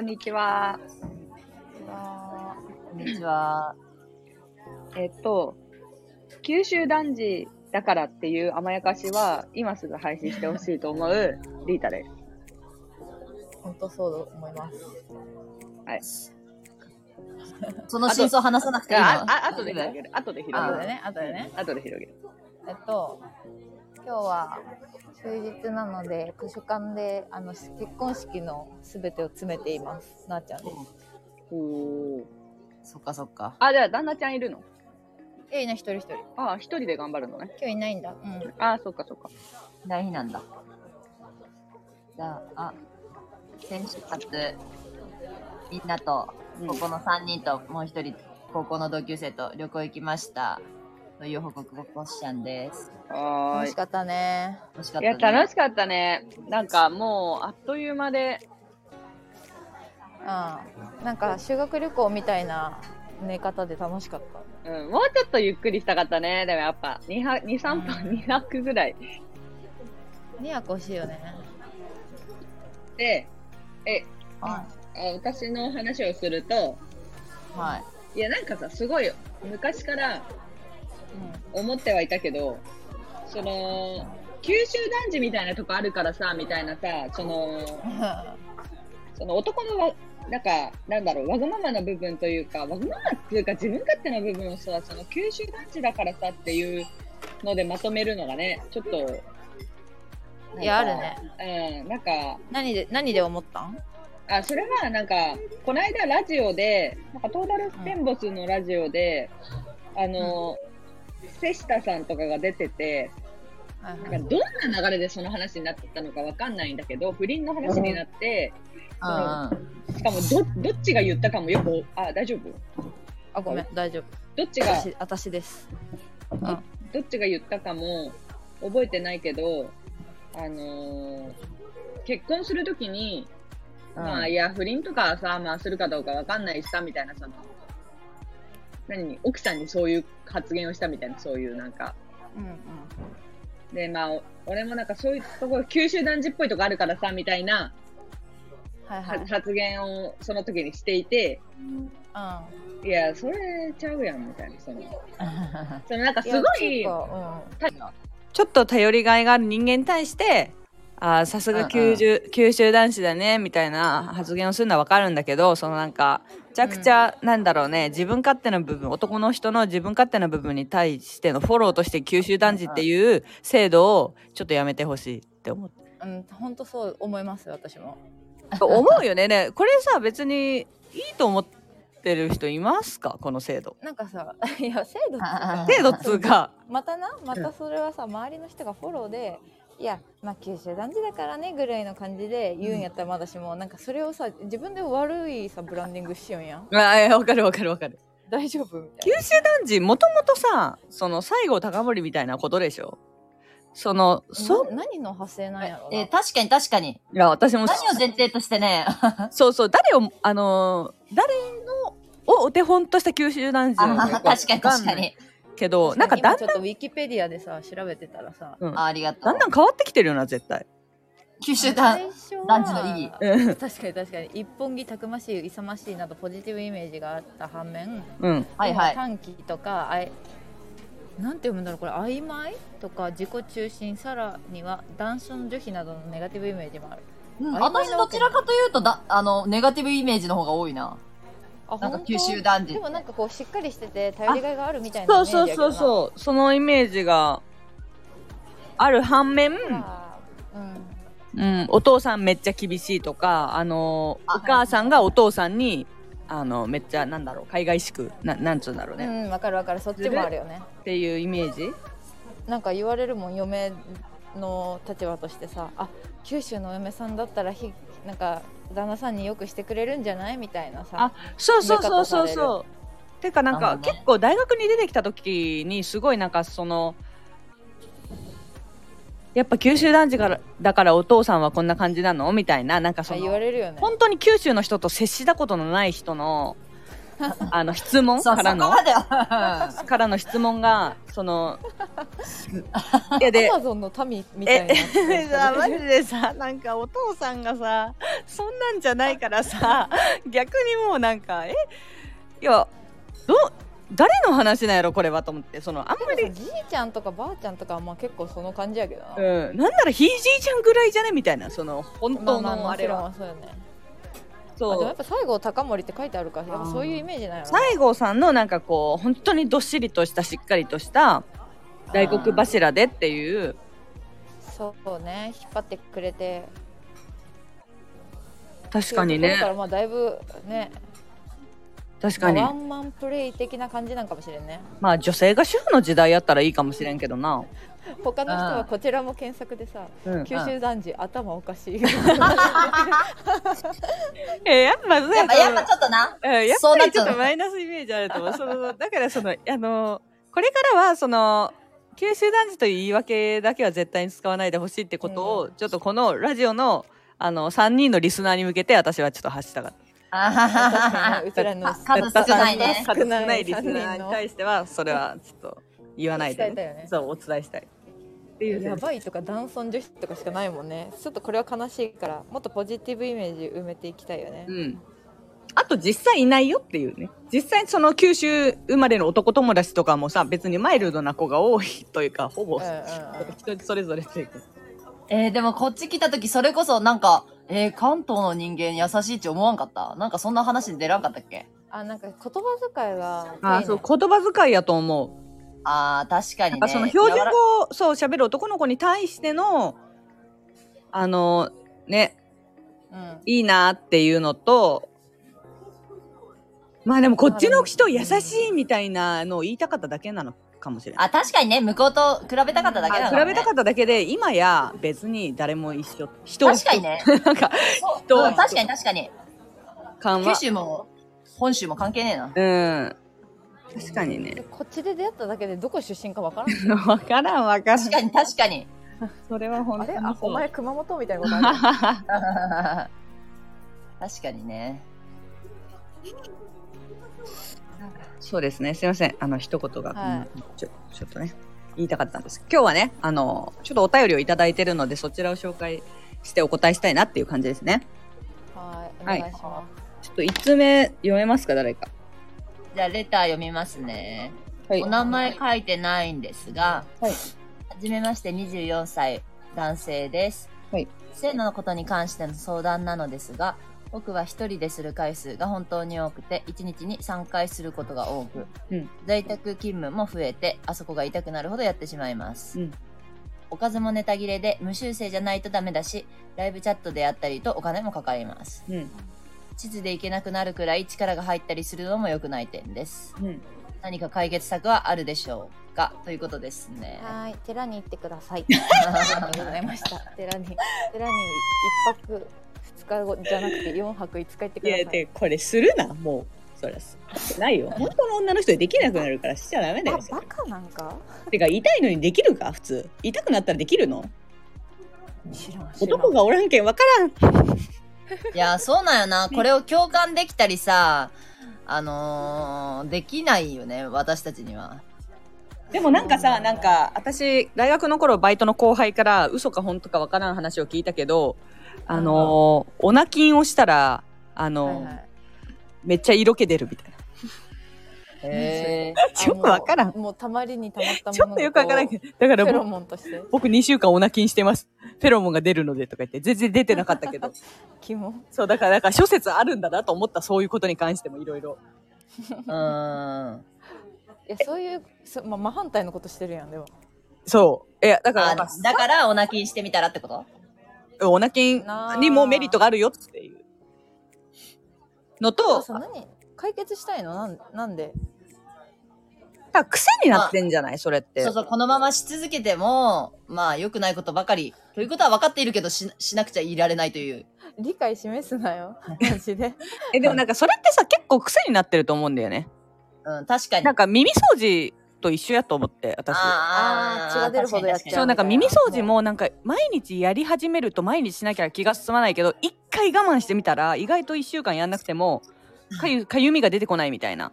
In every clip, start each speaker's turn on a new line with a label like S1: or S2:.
S1: こんにちは。
S2: こんにちは。
S1: えっと、九州男児だからっていう甘やかしは、今すぐ配信してほしいと思うリータです。
S3: 本当そうと思います。
S1: はい。
S2: その真相話さなくていいの？
S1: あ、あ、後で広げる。後で広げる。
S3: 後でね、後でね。
S1: 後で広げる。
S3: えっと、今日は終日なので、図書館であの結婚式のすべてを詰めています。なあちゃんです。
S1: おー。
S2: そっかそっか。
S1: あ、じゃあ旦那ちゃんいるの？
S3: え、いない、一人一人。
S1: あ、一人で頑張るのね。
S3: 今日いないんだ。うん。
S1: あ、そっかそっか。
S2: 大事なんだ。じゃあ、あ、先週末、みんなと、
S1: うん
S2: ここの3人ともう一人、高校の同級生と旅行行きました。という報告をこしちゃんです。
S1: はーい
S3: 楽し。かったね。
S1: いや、
S2: 楽しかった、ね。
S1: 楽しかったね。なんかもう、あっという間で、
S3: うん。なんか修学旅行みたいな寝方で楽しかった。
S1: うん、もうちょっとゆっくりしたかったね。でもやっぱ、2、2 3分、2泊ぐらい。
S3: にやこしいよね。
S1: で、え、
S2: は
S1: あ私の話をすると、
S2: い。はい。
S1: いや、なんかさ、すごい、昔から思ってはいたけど、その、九州男児みたいなとこあるからさ、みたいなさ、その、その男のわ、なんか、なんだろう、わがままな部分というか、わがままっていうか自分勝手な部分をさ、その九州男児だからさっていうのでまとめるのがね、ちょっと、
S3: いや、あるね。
S1: うん、なんか、
S3: 何で、何で思ったん？
S1: あ、それはなんか、この間ラジオで、なんかトータルステンボスのラジオで、あの、瀬下さんとかが出てて、
S3: はいは
S1: なんかどんな流れでその話になったのかわかんないんだけど、不倫の話になって、
S2: うん
S1: しかもどどっちが言ったかもよく、あ、大丈夫？
S3: あ、ごめん、大丈夫。
S1: どっちが、
S3: 私、私です。うん。
S1: どっちが言ったかも覚えてないけど、あのー結婚するときに、
S2: うん。
S1: まあ、いや、不倫とかはさ、まあ、するかどうかわかんないしさ、みたいな、その、何奥さんにそういう発言をしたみたいな、そういうなんか。
S3: うんうん。
S1: で、まあ、お俺もなんかそういうところ、九州男児っぽいとこあるからさ、みたいな
S3: はいはい。
S1: は発言をその時にしていて、
S3: うん。
S1: いや、それちゃうやん、みたいな、その、そのなんかすごい、
S3: そうか
S4: ちょっと頼りがいがある人間に対して、あーさすが九州、九州男子だね、みたいな発言をするのはわかるんだけど、そのなんか、めちゃくちゃ、なんだろうね、自分勝手な部分、男の人の自分勝手な部分に対してのフォローとして九州男児っていう制度をちょっとやめてほしいって思う。
S3: うん、うん、本当そう思います私も。
S4: 思うよね。ね、これさ、別にいいと思ってる人いますか？この制度。
S3: なんかさ、いや制度っつうか
S4: 制度っつうか、
S3: またな、またそれはさ周りの人がフォローで。いやまあ九州男児だからねぐらいの感じで言うんやったらまだしも、なんかそれをさ自分で悪いさブランディングしよんやん
S4: あーわかるわかるわかる。
S3: 大丈夫みたい
S4: 九州男児もともとさその西郷隆盛みたいなことでしょ？その
S3: な
S4: そ
S3: な何の派生なんやろ
S2: え、確かに確かに。
S4: いや私も
S2: 何を前提としてね。
S4: そうそう誰をあのー誰のをお手本とした九州男児の
S2: 確かに
S4: くわんない
S2: 確かに。
S4: けどなんかだんだん
S3: 今ちょっとウィキペディアでさ調べてたらさ
S4: うん
S2: あありがとう。
S4: だんだん変わってきてるよな絶対
S2: 九州男
S3: 最初は
S2: 男児の意義
S4: うん
S3: 確かに確かに一本木たくましい勇ましいなどポジティブイメージがあった反面
S4: うん
S2: はいはい。
S3: 短期とかあいなんて読むんだろうこれ曖昧とか自己中心さらには男子の女卑などのネガティブイメージもある
S2: うん
S3: 曖昧なわけ
S2: 私どちらかというとだあのネガティブイメージの方が多いな。なんか九州男児。
S3: でもなんかこうしっかりしてて頼りがいがあるみたいな
S4: そうそうそう
S3: う。
S4: そうそのイメージがある反面、
S3: うん。
S4: うん、お父さんめっちゃ厳しいとかあのお母さんがお父さんにあのめっちゃなんだろう海外しくななんつうんだろうね、っ
S3: うんわかるわかる。そっちもあるよね。
S4: ていうイメージ？
S3: なんか言われるもん嫁の立場としてさ。あ九州のお嫁さんだったらひなんか旦那さんによくしてくれるんじゃないみたいなさ
S4: あそうそうそうそう。そうてかなんか、結構大学に出てきた時にすごいなんかそのやっぱ九州男児からだからお父さんはこんな感じなの？みたいななんかそ
S3: あ
S4: の
S3: 言われるよね。
S4: 本当に九州の人と接したことのない人の あの質問
S2: そう、そ
S4: からの？からの質問がその いや
S3: ア
S4: で
S3: マゾンの民みたいな。
S4: えさマジでさなんかお父さんがさそんなんじゃないからさ逆にもうなんかえいやど誰の話なんやろこれはと思ってそのあんまり。
S3: じいちゃんとかばあちゃんとかはまあ結構その感じやけどな、
S4: うん、なんならひいじいちゃんぐらいじゃね？みたいなその本当
S3: まあまあ
S4: のあれは、
S3: もちろんそうよねあでも
S4: そう
S3: やっぱ西郷隆盛って書いてあるからやっぱそういうイメージなんやろ
S4: 西郷さんのなんかこう本当にどっしりとしたしっかりとした大黒柱でっていう。
S3: そうね。引っ張ってくれて。
S4: 確かにね。
S3: っていうところからまあだいぶね。
S4: 確かに。
S3: まあワンマンプレイ的な感じなんかもしれんね。
S4: まあ女性が主婦の時代やったらいいかもしれんけどな、
S3: 他の人はこちらも検索でさ
S4: うん、
S3: 九州男児頭おかしい
S4: えやっぱそう
S2: やっぱ、やっぱちょっとな。
S4: うんやっ
S2: そうなっちゃう
S4: ぱりちょっとマイナスイメージあると思う。そのだからその、あの、これからはその、九州男児という言い訳だけは絶対に使わないでほしいってことを、ちょっとこのラジオの、あの、3人のリスナーに向けて私はちょっと発したかった。
S2: あ
S3: うちらの
S2: 数少ないね。
S4: 数少ないリスナーに対しては、それはちょっと言わないで、
S3: 伝えたよね
S4: そう、お伝えしたい。っていう
S3: やばいとか男尊女卑とかしかないもんねちょっとこれは悲しいからもっとポジティブイメージ埋めていきたいよね
S4: うん。あと実際いないよっていうね。実際その九州生まれの男友達とかもさ、別にマイルドな子が多いというか、ほぼ
S3: うんうんうん
S4: 人それぞれっていうか。
S2: えー、でもこっち来た時それこそなんか、えー、関東の人間優しいって思わんかった？なんかそんな話出らんかったっけ？
S3: あなんか言葉遣いが
S4: あーそう、言葉遣いやと思う。
S2: あー、確かにね。
S4: その標準語をそう喋る男の子に対しての、あの、ね、
S3: うん
S4: いいなっていうのと、まあでもこっちの人優しいみたいなのを言いたかっただけなのかもしれない。
S2: あ、確かにね、向こうと比べたかっただけだね。
S4: 比べたかっただけで、今や別に誰も一緒。人は
S2: 確かにね。
S4: なんか、人は
S2: うん確かに確かに。九州も本州も関係ねえな。
S4: うん。確かに
S3: で
S4: ね。
S3: こっちで出会っただけでどこ出身かわからん
S4: わからんわからん
S2: 確。かに確かに。
S4: それは本
S3: あれ
S4: 当にそう。
S3: あお前熊本みたいなことある
S2: 確かにね。
S4: そうですね。すいません。あの、一言が、
S3: は
S4: うんちょ、ちょっとね、言いたかったんです。今日はね、あの、ちょっとお便りをいただいてるので、そちらを紹介してお答えしたいなっていう感じですね。
S3: はいお
S4: はい
S3: 願いしま
S4: ちょっと1つ目読めますか、誰か。
S2: じゃあ、レター読みますね。
S4: はい
S2: お名前書いてないんですが、
S4: はい
S2: はじめまして24歳男性です。
S4: はい
S2: 性のことに関しての相談なのですが、僕は一人でする回数が本当に多くて、1日に3回することが多く、
S4: うん
S2: 在宅勤務も増えて、あそこが痛くなるほどやってしまいます。
S4: うん
S2: おかずもネタ切れで無修正じゃないとダメだし、ライブチャットであったりとお金もかかります。
S4: うん。
S2: 地図で行けなくなるくらい力が入ったりするのも良くない点です。
S4: うん。
S2: 何か解決策はあるでしょうか？ということですね
S3: す。はい寺に行ってください ありがとうございました寺に寺に一泊二日後じゃなくて四泊五日行ってください
S4: で、これするな、もう。そりゃす。ないよ。本当の女の人でできなくなるからしちゃダメだ
S3: あ
S4: よ。
S3: バカなんか？
S4: てか、痛いのにできるか、普通。痛くなったらできるの？
S3: 知らん知らん
S4: 男がおらんけんわからん。
S2: いや、そうなんよな。これを共感できたりさ、あのー、できないよね、私たちには。
S4: でもなんかさ、なんか、私、大学の頃バイトの後輩から嘘か本当かわからん話を聞いたけど、あのー、オナキンをしたら、あのー
S3: はいはい
S4: めっちゃ色気出るみたいな。
S2: へえ。
S4: ちょっとわからん
S3: あもうもうたまりにたまったもの
S4: ちょっとよくわからんけど、だから
S3: フェロ
S4: 僕
S3: モンとして
S4: 僕2週間オナキンしてます。フェロモンが出るのでとか言って、全然出てなかったけど。
S3: キモ
S4: そう、だから、だから諸説あるんだなと思った、そういうことに関してもいろいろ。
S2: うーん。
S3: いやそういうそ、まあ、真反対のことしてるやんでも
S4: そう。いや、だから、
S2: あ、だから、お泣きしてみたらってこと？
S4: オナキンにもメリットがあるよっていうのと、
S3: 解決したいの？なんなんで？
S4: だ癖になってんじゃない？それって。
S2: そうそう、このままし続けても、まあ、良くないことばかり。ということは分かっているけどし、しなくちゃいられないという。
S3: 理解示すなよ マジで
S4: え、でもなんかそれってさ、結構癖になってると思うんだよね。
S2: うん、確かに。
S4: なんか耳掃除と一緒やと思って、私。
S3: あー血が出るほどやっちゃ
S4: そう、なんか耳掃除もなんか毎日やり始めると毎日しなきゃ気が進まないけど、一回我慢してみたら意外と一週間やんなくても、かゆかゆみが出てこないみたいな。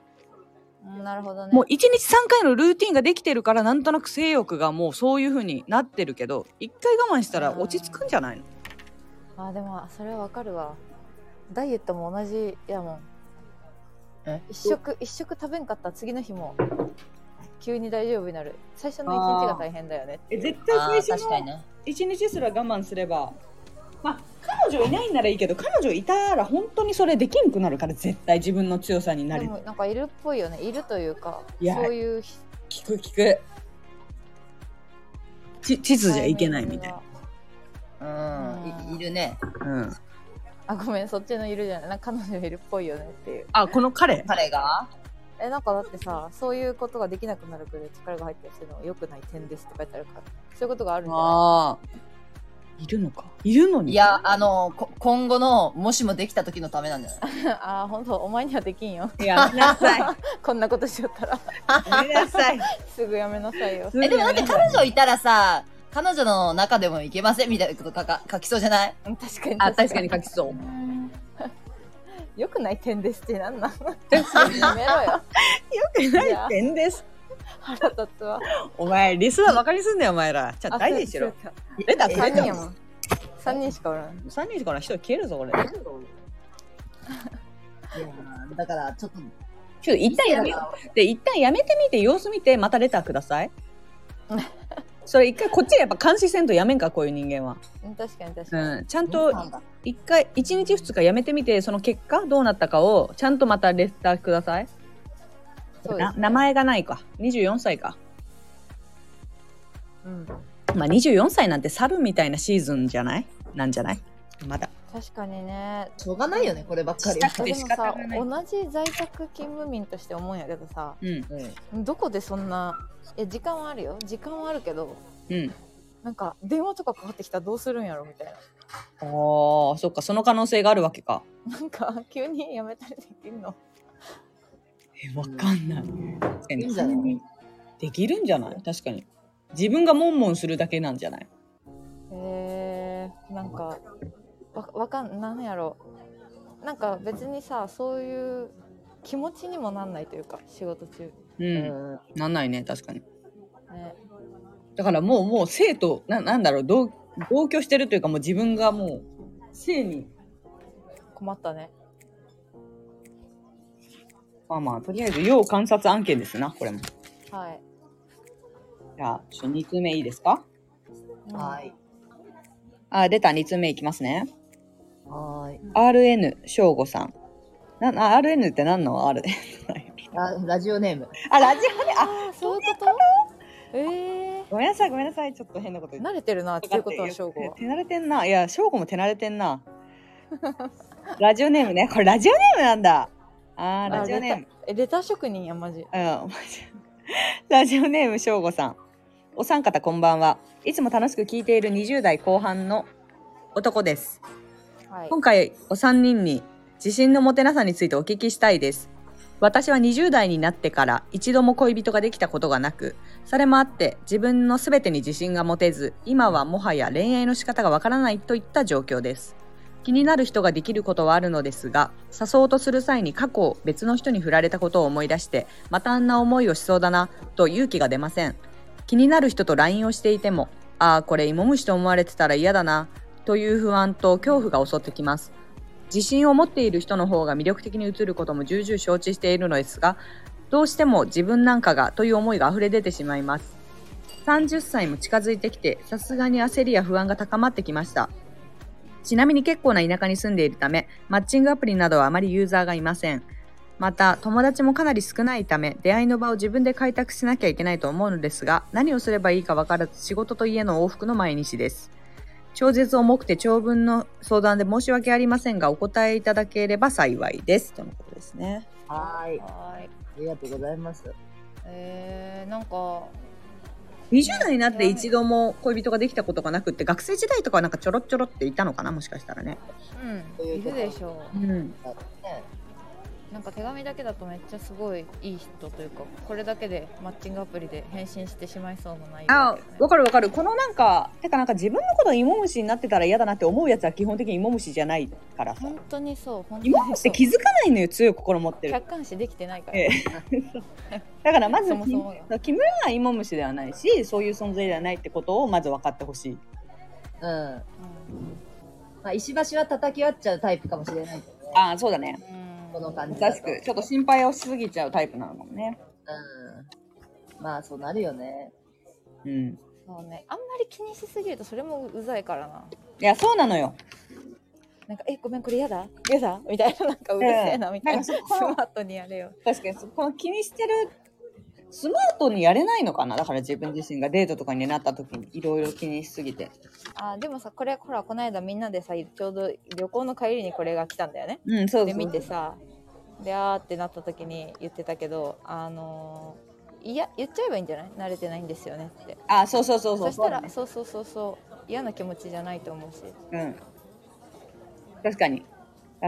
S3: うんなるほどね。
S4: もう1日3回のルーティンができてるからなんとなく性欲がもうそういう風になってるけど1回我慢したら落ち着くんじゃないの？
S3: あでもそれはわかるわ。ダイエットも同じやもん。
S2: え？
S3: 一食一食食べんかったら次の日も急に大丈夫になる。最初の一日が大変だよね
S4: え絶
S2: あー確かにね。
S4: 1日すら我慢すればまあ彼女いないんならいいけど彼女いたら本当にそれできんくなるから絶対自分の強さになり
S3: でもなんかいるっぽいよね。いるというか
S4: いや
S3: そういう
S4: 聞く聞く。ち地図じゃいけないみたい。な
S2: うん。いいるね。
S4: うん。
S3: あごめんそっちのいるじゃない。なんか彼女いるっぽいよねっていう。
S4: あこの彼？
S2: 彼が？
S3: えなんかだってさそういうことができなくなるくらい力が入ったりするのは良くない点ですって書いてあるからそういうことがあるんじゃな
S4: ああいるのか？いるのに？
S2: いやあのこ今後のもしもできた時のためなんじゃない
S3: いあー本当お前にはできんよ。
S4: いや。やめなさい。
S3: こんなことしよったら。
S4: やめなさい。
S3: すぐやめなさいよ。
S2: えでもだって彼女いたらさ彼女の中でもいけません？みたいなこと書か書きそうじゃない？
S3: うん確かに。
S4: あ確かに書きそう。
S3: 良くない点ですってなんなん？やめろよ。
S4: よくない点です
S3: 腹立つわ。
S4: お前リスナーバカにすんだよお前ら。ちょっと大事にしろ。レターくれ
S3: 3
S4: ても
S3: 人やもん。3人しかおらん。
S4: 3人しかな1人消えるぞ俺
S2: だからちょっと
S4: ちょっと一旦やめよう。で一旦やめてみて様子見てまたレターください。それ一回こっちでやっぱ監視せんとやめんかこういう人間は、
S3: うん確かに確かに、
S4: うん、ちゃんと一回一日二日やめてみてその結果どうなったかをちゃんとまたレターください
S3: そうです、ね、
S4: な名前がないか。24歳か。
S3: うん。
S4: まあ24歳なんて猿みたいなシーズンじゃない？なんじゃない？まだ。
S3: 確かにね。
S2: しょうがないよねこればっかり。
S4: したくて
S3: でもさ
S4: 仕方がない。
S3: 同じ在宅勤務民として思うんやけどさ
S4: うん。
S2: うん
S3: どこでそんないや時間はあるよ。時間はあるけど
S4: うん。
S3: なんか電話とかかかってきたらどうするんやろみたい
S4: あーそっかその可能性があるわけか。
S3: ななんか急にやめたりできるの？
S4: えわかんない。確かに。
S2: いいんじゃない
S4: できるんじゃない？確かに。自分がモンモンするだけなんじゃない？
S3: へえなんかわわかんなんやろなんか別にさそういう気持ちにもなんないというか仕事中。
S4: うん、
S2: うん。
S4: なんないね確かに。
S3: ね。
S4: だからもうもう生とななんだろう？同同居してるというかもう自分がもう性に
S3: 困ったね
S4: まあまあとりあえず要観察案件ですなこれも。
S3: はい、
S4: じゃあちょ2通目いいですか？
S3: うん。
S2: はい。
S4: あ出た2通目いきますね。
S2: はーい
S4: RN 翔吾さん。なな RN って何の？R
S2: あラジオネーム。
S4: あラジオねあ
S3: ああそういうこと？え
S4: ごめんなさいごめんなさいちょっと変なこと
S3: 慣れてるなっていうことは翔吾は。
S4: 手慣れてんな。いや翔吾も手慣れてんな。ラジオネームね。これラジオネームなんだあー
S3: あ
S4: ラジオネーム
S3: えレター職人やマジ
S4: うん、マジ ラジオネームしょうごさん。お三方こんばんは。いつも楽しく聞いている20代後半の男です。
S3: はい
S4: 今回お三人に自信の持てなさについてお聞きしたいです。私は20代になってから一度も恋人ができたことがなく、それもあって自分の全てに自信が持てず、今はもはや恋愛の仕方がわからないといった状況です。気になる人ができることはあるのですが、誘おうとする際に過去別の人に振られたことを思い出して、またあんな思いをしそうだなと勇気が出ません。気になる人と LINE をしていても、ああ、これ芋虫と思われてたら嫌だなという不安と恐怖が襲ってきます。自信を持っている人の方が魅力的に映ることも重々承知しているのですが、どうしても自分なんかがという思いが溢れ出てしまいます。30歳も近づいてきて、さすがに焦りや不安が高まってきました。ちなみに結構な田舎に住んでいるため、マッチングアプリなどはあまりユーザーがいません。また、友達もかなり少ないため、出会いの場を自分で開拓しなきゃいけないと思うのですが、何をすればいいかわからず仕事と家の往復の毎日です。超絶重くて長文の相談で申し訳ありませんが、お答えいただければ幸いです。とのことですね。
S2: はーい
S3: はい
S2: ありがとうございます
S3: えー、なんか
S4: 20代になって一度も恋人ができたことがなくって、学生時代とかはなんかちょろちょろっていたのかなもしかしたらね。
S3: うんいるでしょ
S4: うん。
S2: ね
S3: うなんか手紙だけだとめっちゃすごいいい人というかこれだけでマッチングアプリで返信してしまいそうな内容だ
S4: あ
S3: けどね。
S4: わかるわかる。このなんかてかなんか自分のことが芋虫になってたら嫌だなって思うやつは基本的に芋虫じゃないからさ。
S3: 本当にそう本当に
S4: 芋
S3: そう。
S4: 虫って気づかないのよ強い心持ってる
S3: 客観視できてないから、
S4: え だからまず
S3: そもそもよ。
S4: 木村は芋虫ではないしそういう存在ではないってことをまず分かってほしい。
S2: うん。
S3: う
S2: まあ、石橋は叩き割っちゃうタイプかもしれないけどね。
S4: ああそうだね。
S3: んうん
S2: この感じだと。
S4: 確かに。ちょっと心配をしすぎちゃうタイプなのかもね。
S2: うん。まあ、そうなるよね。
S4: うん。
S3: そうね。あんまり気にしすぎるとそれもうざいからな。い
S4: やそうなのよ。
S3: なんか「えごめんこれやだ？やだ?」みたいななんかうるせえなみたいな、
S4: なんか
S3: ス
S4: そこ
S3: マートにやれよ。
S4: 確かにそこの気にしてるスマートにやれないのかな？だから自分自身がデートとかになった時にいろいろ気にしすぎて。
S3: あでもさこれほらこの間みんなでさちょうど旅行の帰りにこれが来たんだよね。
S4: うんそうそう
S3: で見てさであーってなった時に言ってたけどあのーいや言っちゃえばいいんじゃない？慣れてないんですよねって。
S4: あそうそうそうそう。
S3: そしたら
S4: ね
S3: そうそうそうそう。嫌な気持ちじゃないと思うし。
S4: うん。確かに。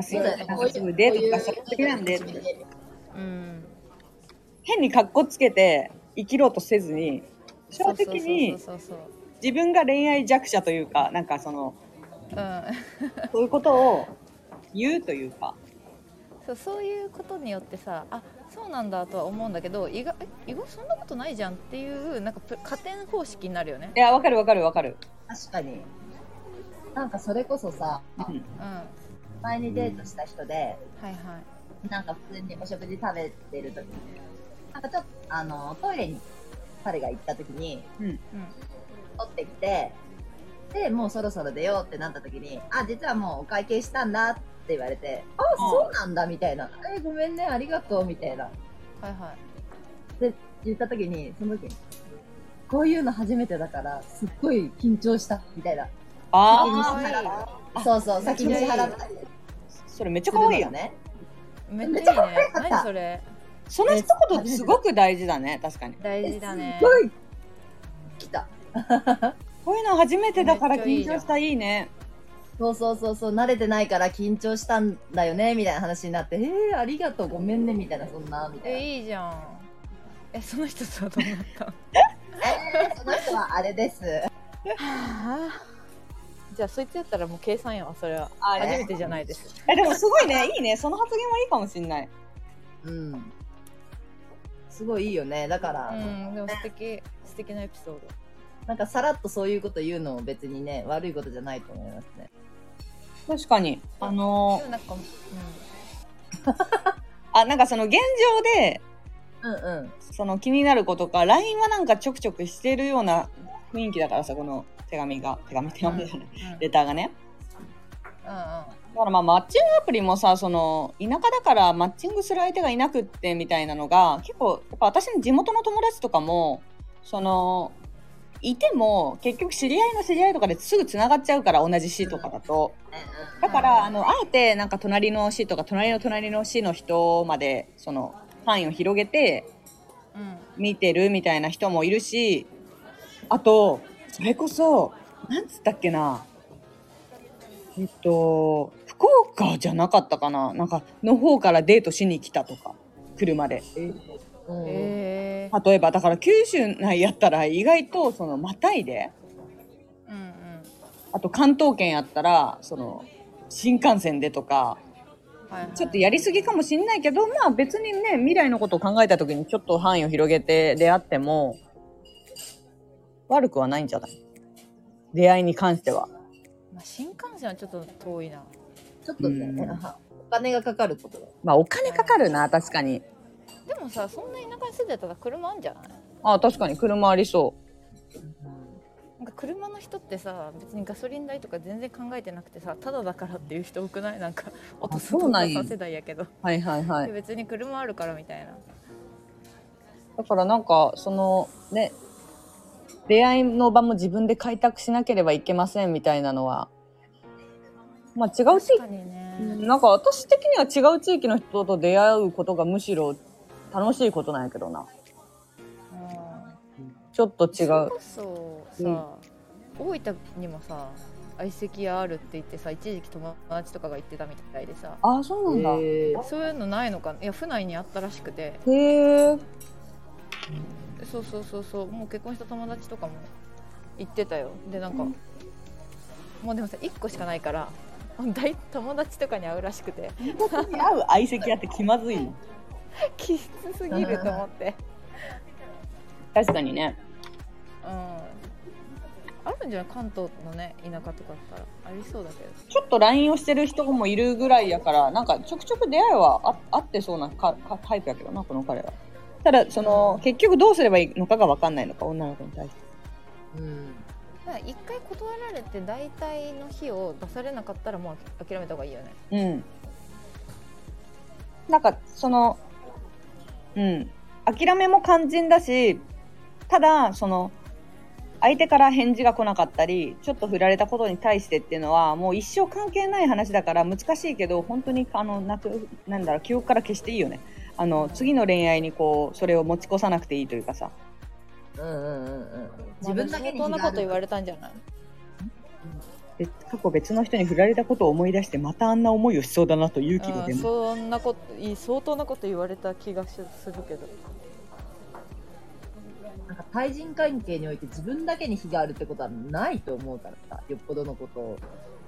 S2: そうだよね
S4: デートとかしたら好きなんで
S2: う
S3: ん
S4: 変に格好つけて生きろうとせずに正直に自分が恋愛弱者というかなんかその
S3: そううん。
S4: そういうことを言うというか。
S3: そうそういうことによってさあそうなんだとは思うんだけど意外え意外そんなことないじゃんっていうなんかプ加点方式になるよね。
S4: いやわかるわかるわかる。
S2: 確かに。なんかそれこそさ、
S4: うん。
S3: うん
S2: 前にデートした人で、
S3: はいはい。
S2: なんか普通にお食事食べてる時に、なんかちょっと、あの、トイレに彼が行った時に、
S4: うん。
S3: うん
S2: 取ってきて、で、もうそろそろ出ようってなった時に、あ、実はもうお会計したんだって言われて、あ、そうなんだみたいな。え、ごめんね、ありがとうみたいな。
S3: はいはい。
S2: で、言った時に、その時に、こういうの初めてだから、すっごい緊張した、みたいな。
S4: あ
S2: 先に
S3: かわいい
S2: 支払った。そうそう、先に支払ったり
S4: それめっちゃ
S2: す
S4: 可愛いよ
S2: ね。
S3: めっちゃいいね。何それ
S4: その一言すごく大事だね。確かに。
S3: 大事だね。
S2: すごい。来た。
S4: こういうの初めてだから緊張したいいね。
S2: そうそうそうそう、慣れてないから緊張したんだよね、みたいな話になって、えー、ありがとう、ごめんね、みたいな、そんな、みたいな。
S3: えいいじゃん。えその人とはどうなったの？
S2: えー、その人はあれです。
S3: じゃあそいつやったらもう計算やわそれは。
S4: あ
S3: 初めてじゃないです。
S4: えでもすごいね。いいね。その発言はいいかもしんない。
S2: うん。すごいいいよね。だから、
S3: うんでも素敵。素敵なエピソード。
S2: なんかさらっとそういうこと言うのも別にね、悪いことじゃないと思いますね。
S4: 確かに。あの
S3: でもなんかうん。
S4: あなんかその現状で
S2: うんうん。
S4: その気になることか LINE はなんかちょくちょくしてるような雰囲気だからさこの手紙が。手紙手紙じゃない。
S3: うん。
S4: レターがね。
S3: うんうん
S4: だからまあマッチングアプリもさその田舎だからマッチングする相手がいなくってみたいなのが結構やっぱ私の地元の友達とかもそのいても結局知り合いの知り合いとかですぐつながっちゃうから同じ市とかだと。だからあのあえてなんか隣の市とか隣の隣の市の人までその範囲を広げて
S3: うん。
S4: 見てるみたいな人もいるしあとそれこそなんつったっけな。えっと福岡じゃなかったかな？なんかの方からデートしに来たとか。車で。
S3: え
S4: 例えばだから九州内やったら意外とそのまたいで。
S3: うんうん。
S4: あと関東圏やったらその新幹線でとか。
S3: はいはい。
S4: ちょっとやりすぎかもしんないけどまあ別にね未来のことを考えた時にちょっと範囲を広げて出会っても悪くはないんじゃない？出会いに関しては。
S3: まあ新幹線はちょっと遠いな
S2: ちょっとね、
S4: うん
S2: あお金がかかることだ。
S4: まあお金かかるな確かに。
S3: でもさそんな田舎に住んでたら車あんじゃない？
S4: あ確かに車ありそ
S3: なんか車の人ってさ別にガソリン代とか全然考えてなくてさただだからっていう人多くない？なんかお父さん
S4: そうなんや
S3: 世代やけど、
S4: う。はいはいは
S3: で。別に車あるからみたいな
S4: だからなんかそのね出会いの場も自分で開拓しなければいけませんみたいなのはまあ違う地
S3: 確かにね、
S4: 域なんか私的には違う地域の人と出会うことがむしろ楽しいことなんやけどな。
S3: うん。
S4: ちょっと違
S3: それ
S4: う
S3: こそさ、大分にもさ相席屋あるって言ってさ一時期友達とかが言ってたみたいでさ。
S4: あそうなんだ。
S3: そういうのないのかいや府内にあったらしくて。
S4: へえ
S3: そうそうそうそう。もう結婚した友達とかも行ってたよ。でなんか、もうでもさ1個しかないから大友達とかに会うらしくて。
S4: 合う相席屋って気まずいの？
S3: 気質すぎると思って。
S4: 確かにね。
S3: うん。あるんじゃない？関東のね田舎とかだったらありそうだけど。
S4: ちょっと LINE をしてる人もいるぐらいやからなんかちょくちょく出会いはああってそうなかかタイプやけどなこの彼は。ただその結局どうすればいいのかが分かんないのか女の子に対して。
S2: うん
S3: 一回断られて大体の日を出されなかったらもう諦めた方がいいよね。
S4: うん。なんかそのうん。諦めも肝心だしただその相手から返事が来なかったりちょっと振られたことに対してっていうのはもう一生関係ない話だから難しいけど本当にあのなくなんだろう記憶から消していいよね。あの次の恋愛にこうそれを持ち越さなくていいというかさ。
S2: うんうんうんうん。自分だけに
S3: まあでも相当なこと言わ
S2: れ
S3: れたんじゃない
S4: べ過去別の人に振られたことを思い出してまたあんな思いをしそうだなと勇気が出
S3: うん
S4: る
S3: そんなこといい相当なこと言われた気がしするけど
S2: なんか対人関係において自分だけに非があるってことはないと思うからさよっぽどのこと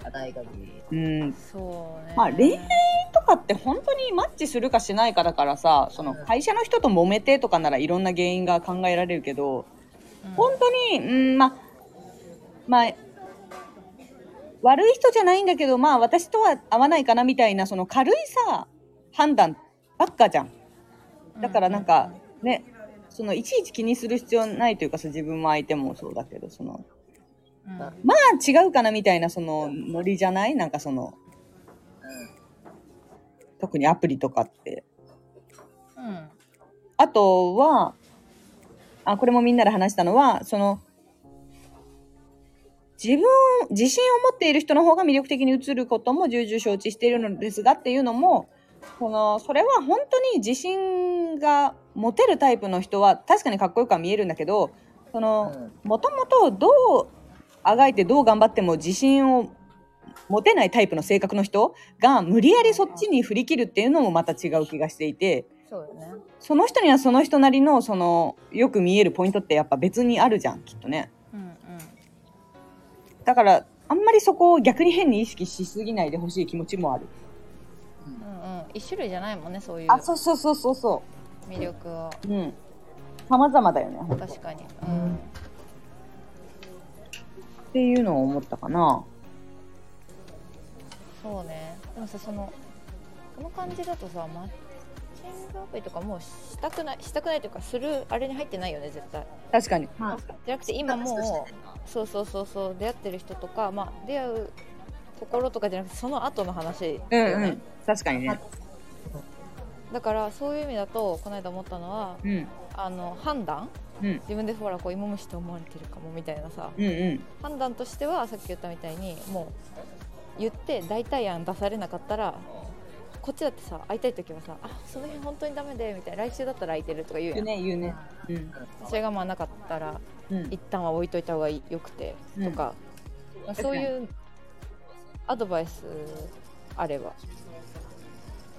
S2: がない限り
S4: うん。
S3: そうね。
S4: まあ恋愛とかって本当にマッチするかしないかだからさその会社の人と揉めてとかならいろんな原因が考えられるけど
S3: うん。
S4: 本当にうんまあまあ悪い人じゃないんだけどまあ私とは合わないかなみたいなその軽いさ判断ばっかじゃん。だからなんかねそのいちいち気にする必要ないというかさ自分も相手もそうだけどその
S3: うん。
S4: まあ違うかなみたいなそのノリじゃない？なんかその特にアプリとかって。
S3: うん。
S4: あとはあこれもみんなで話したのはその自分自信を持っている人の方が魅力的に映ることも重々承知しているのですがっていうのもそのそれは本当に自信が持てるタイプの人は確かにかっこよくは見えるんだけどそのもともとどうあがいてどう頑張っても自信を持てないタイプの性格の人が無理やりそっちに振り切るっていうのもまた違う気がしていて
S3: そうよね。
S4: その人にはその人なりのそのよく見えるポイントってやっぱ別にあるじゃんきっとね。
S3: うんうん。
S4: だからあんまりそこを逆に変に意識しすぎないでほしい気持ちもある
S3: 一種類じゃないもんねそういう
S4: あそうそうそうそうそ
S3: 魅力は
S4: ううん。様々だよね
S3: 確かに、
S2: うん。
S4: ていうのを思ったかな。
S3: そうね。でもさそのこの感じだとさマッチングアプリとかもうしたくないしたくないというかするあれに入ってないよね絶対。
S4: 確かに。
S2: まあ。
S3: じゃなくて今もうそうそうそうそう出会ってる人とかまあ出会うところとかじゃなくてその後の話だよね、
S4: 確かにね。
S3: だからそういう意味だとこの間思ったのは
S4: うん。
S3: あの判断
S4: うん。
S3: 自分でほらこう芋虫と思われてるかもみたいなさ。
S4: うんうん。
S3: 判断としてはさっき言ったみたいにもう言って代替案出されなかったらこっちだってさ会いたい時はさ「あその辺本当にダメで」みたいな来週だったら空いてるとか言うや
S4: 言うんね言うね。うん。
S3: それがまあなかったら
S4: うん。
S3: 一旦は置いといた方がよくて
S4: うん。
S3: とか、まあそういうアドバイスあれば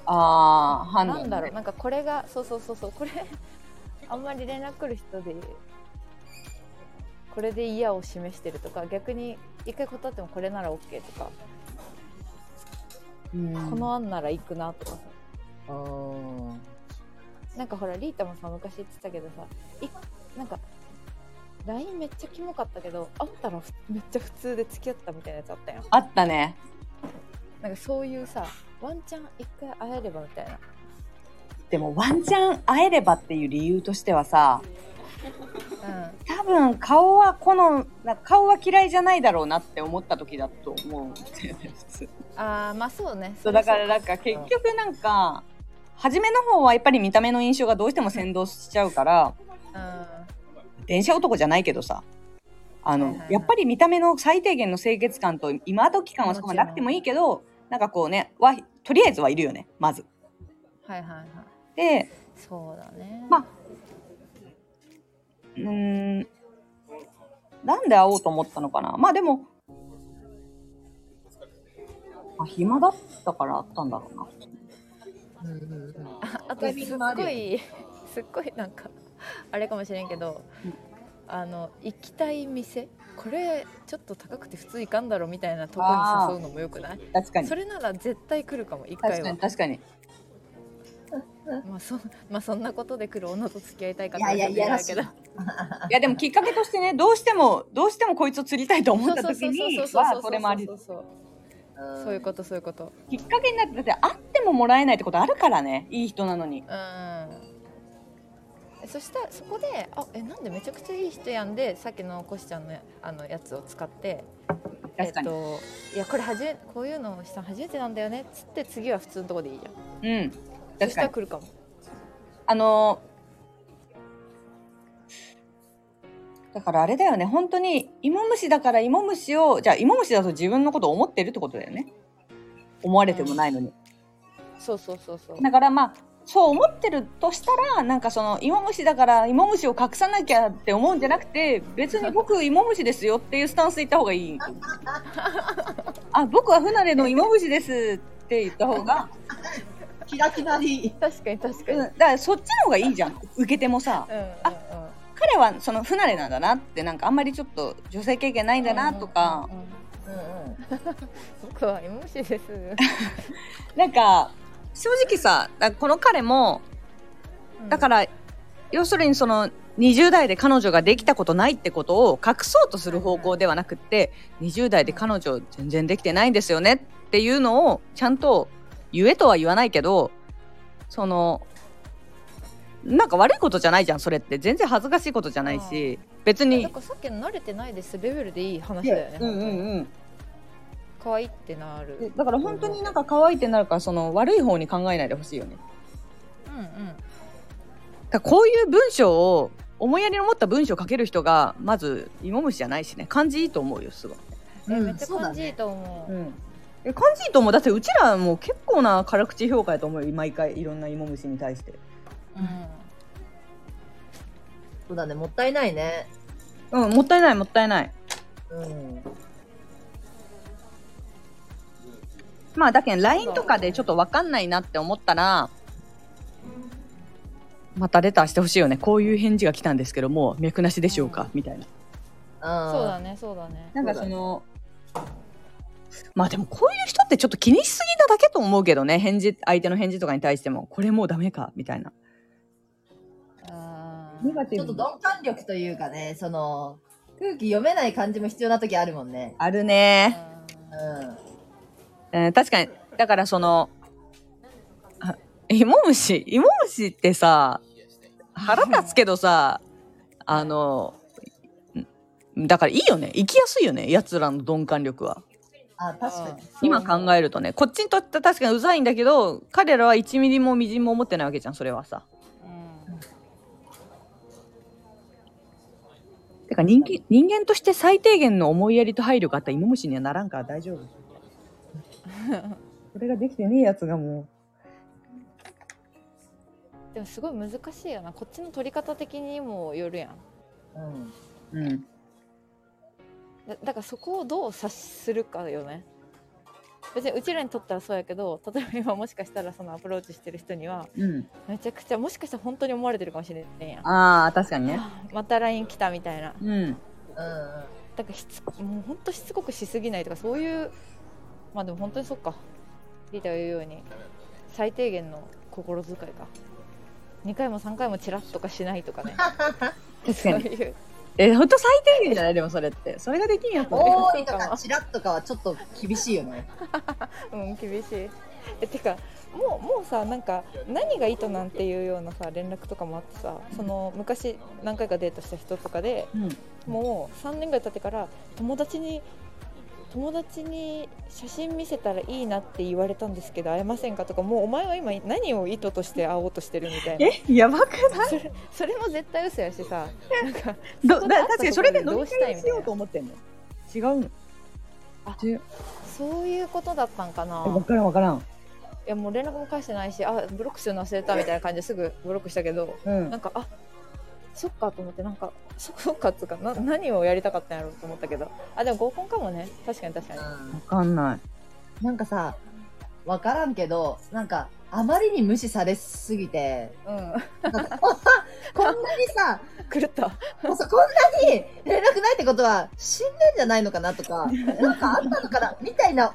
S4: ああ判断
S3: なんだろうなんかこれがそうそうそうそうこれ あんまり連絡来る人でこれで嫌を示してるとか逆に一回断ってもこれなら OK とか、
S4: うん。
S3: この案なら行くなとかさ。なんかほらリータもさ昔言ってたけどさいなんか LINE めっちゃキモかったけど会ったらふめっちゃ普通で付き合ったみたいなやつあったやん。
S4: あったね。
S3: なんかそういうさワンチャン一回会えればみたいな。
S4: でもワンチャン会えればっていう理由としてはさ
S3: う
S4: 多分顔はこのな顔は嫌いじゃないだろうなって思った時だと思うんだよね 普通。
S3: んああまあそうね。
S4: そうだからなんか結局なんか初めの方はやっぱり見た目の印象がどうしても先導しちゃうから
S3: うん
S4: 電車男じゃないけどさ。あの、
S3: はいはいはい。
S4: やっぱり見た目の最低限の清潔感と今時感はそこまでなくてもいいけどなんかこうねはとりあえずはいるよねまず。
S3: はいはいはい。
S4: で
S3: そうだね。
S4: まあうーんなんで会おうと思ったのかな。まあでもまあ、暇だったからあったんだろうな。
S2: うんうんうん。
S3: あと
S2: タイミン
S3: すっごいすっごいなんか あれかもしれんけど、
S4: うん
S3: あの行きたい店これちょっと高くて普通行かんだろみたいなとこに誘うのもよくない？
S4: 確かに
S3: そ。れなら絶対来るかも一回は
S4: 確かに。
S3: まあそ まあそんなことで来る女と付き合いたいか
S2: いやいやいやい
S3: けど
S4: いや、でもきっかけとしてね、どうしても、どうしてもこいつを釣りたいと思った時には、それもあり
S3: そういうことそういうこと
S4: きっかけになって、だって会ってももらえないってことあるからね。いい人なのに。
S3: うんそしたらそこで「あえなんでめちゃくちゃいい人やんで」さっきのコシちゃんのあのやつを使ってえっ。と、いやこれはじめこういうのをしたの初めてなんだよねっつって次は普通のとこでいいじゃん
S4: うん。
S3: そ。したら来るかも
S4: あのーだからあれだよね、本当に、芋虫だから芋虫を、じゃあ芋虫だと自分のことを思ってるってことだよね。思われてもないのに。
S3: そうそうそうそう
S4: だからまあ、そう思ってるとしたら、なんかその、芋虫だから芋虫を隠さなきゃって思うんじゃなくて、別に僕芋虫ですよっていうスタンスで言った方がいい。あ、僕は不慣れの芋虫ですって言った方が、
S2: キラキラに。
S3: 確かに確かに、
S4: うん、だからそっちの方がいいじゃん。受けてもさ。
S3: うんうんうん
S4: 彼はその不慣れなんだなって、なんかあんまりちょっと女性経験ないんだなとか、
S3: うんうんうん
S2: うんうん。
S3: 僕は芋虫です
S4: なんか、正直さ、だこの彼も、だからら、要するにその20代で彼女ができたことないってことを隠そうとする方向ではなくって20代で彼女全然できてないんですよねっていうのをちゃんと言えとは言わないけどそのなんか悪いことじゃないじゃんそれって。全然恥ずかしいことじゃないし別
S3: だ
S4: に
S3: さっきの慣れてないですレベルでいい話だよね、
S4: うんうんうん
S3: 可愛いってなる。
S4: でだから本当になんか可愛いってなるからその悪い方に考えないでほしいよね。
S3: うんうん。
S4: だからこういう文章を思いやりの持った文章を書ける人がまず芋虫じゃないしね。感じいいと思うよすごい、
S2: うん。
S3: えめっちゃ
S2: そうだね。
S3: 感じいいと思う、
S4: ん、え感じいいと思う。だってうちらも結構な辛口評価やと思うよ毎回。いろんな芋虫に対して。
S3: うん。
S2: そうだね、もったいないね。
S4: うんもったいないもったいない。
S2: うん。
S4: まあだけど LINE とかでちょっと分かんないなって思ったらまたレターしてほしいよね。こういう返事が来たんですけども脈なしでしょうか、みたいな。
S2: あ
S3: そうだねそうだね。
S4: なんかそのまあでもこういう人ってちょっと気にしすぎなだけと思うけどね。返事相手の返事とかに対しても。これもうダメか？みたいな。
S3: あ
S4: ネガティブ。
S2: ちょっと鈍感力というかね、その、空気読めない感じも必要な時あるもんね。
S4: あるね。
S2: うん。
S4: うん、確かに。だからその、あ芋虫、芋虫ってさ、腹立つけどさ、あの、んだからいいよね。生きやすいよね。奴らの鈍感力は。
S2: あ、確かに。
S4: 今考えるとね、こっちにとっては確かにうざいんだけど、彼らは1ミリもみじんも思ってないわけじゃん、それはさ。てか人間人間として最低限の思いやりと配慮があったら芋虫にはならんから大丈夫。それができてねえやつがも
S3: でもすごい難しいよなこっちの取り方的にもよるやん
S2: うん。
S4: う。うん。
S3: だだからそこをどう察するかよね別にうちらにとったらそうやけど例えば今もしかしたらそのアプローチしてる人には
S4: うん。
S3: めちゃくちゃもしかしたら本当に思われてるかもしれないやん
S4: ああ、確かにね。
S3: また LINE 来たみたいな
S4: うん。
S2: うん。
S3: だからしつもう本当しつこくしすぎないとかそういうまあでも本当にそっかリータが言うように最低限の心遣いか2回も3回もチラッとかしないとかね
S4: 確かに。え、ほんと最低限じゃない？でもそれって。それができんやつね。
S2: 多いとか、チラッとかはちょっと厳しいよね。
S3: うん厳しいえてかもうもうさなんか何が意図なんていうようなさ連絡とかもあってさその昔何回かデートした人とかで
S4: うん。
S3: もう3年ぐらい経ってから友達に友達に写真見せたらいいなって言われたんですけど会えませんかとかもうお前は今何を意図として会おうとしてるみたいな。
S4: え、やばくない？
S3: それそれも絶対嘘やしさ。なんか
S4: どだ確かにそれで
S3: どうしたい
S4: しようと思ってんの？違うの？
S3: あそういうことだったんかな。
S4: えわからんわからん。
S3: いやもう連絡も返してないしあブロックするの忘れたみたいな感じですぐブロックしたけど
S4: うん。
S3: なん。かあそっかと思ってなんかそそっかっつうかな何をやりたかったんやろうと思ったけど。あでも合コンかもね。確かに確かに。
S4: わかんない。
S2: なんかさ、わからんけど、なんか、あまりに無視されすぎて、
S3: うん。
S2: こんなにさ、
S3: 狂った。
S2: もうさこんなに連絡ないってことは死んでんじゃないのかなとか、なんかあったのかなみたいな。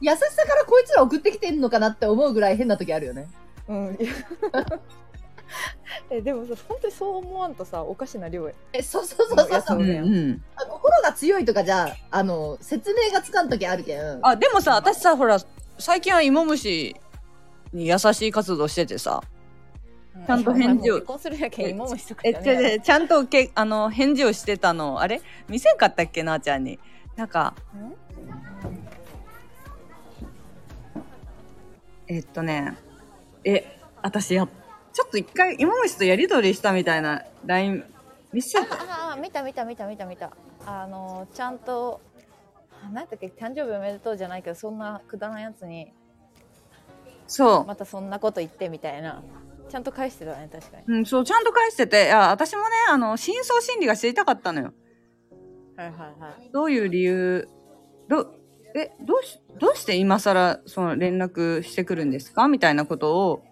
S2: 優しさからこいつら送ってきてんのかなって思うぐらい変な時あるよね。
S3: うん えでもさ本当にそう思わんとさおかしな量や。
S2: え、そうそうそうそう。そうう。
S3: んね
S4: うん。
S2: あ心が強いとかじゃ、あの、説明がつかん時あるけん。
S4: あ、でもさ、私さ、ほら、最近は芋虫に優しい活動しててさ、ちゃんと返事を。
S3: 結婚するやけん芋虫とか
S4: え、
S3: じゃねえ
S4: ちゃんとけあの返事をしてたの、あれ？見せんかったっけ？なあちゃんに。なんか、えっとね、え、私や、ちょっと一回芋虫とやりとりしたみたいな LINE 見せた。
S3: ああ見た見た見た見た見たあのちゃんとあ何だっけ誕生日おめでとうじゃないけどそんなくだらんやつに
S4: そう。
S3: またそんなこと言ってみたいなちゃんと返してたね確かに
S4: うん、そう、ちゃんと返してて、いや、私もね、あの、真相心理が知りたかったのよ。
S3: はいはいはい
S4: どういう理由、ど、え、どうし、どうして今更、その連絡してくるんですか？みたいなことを、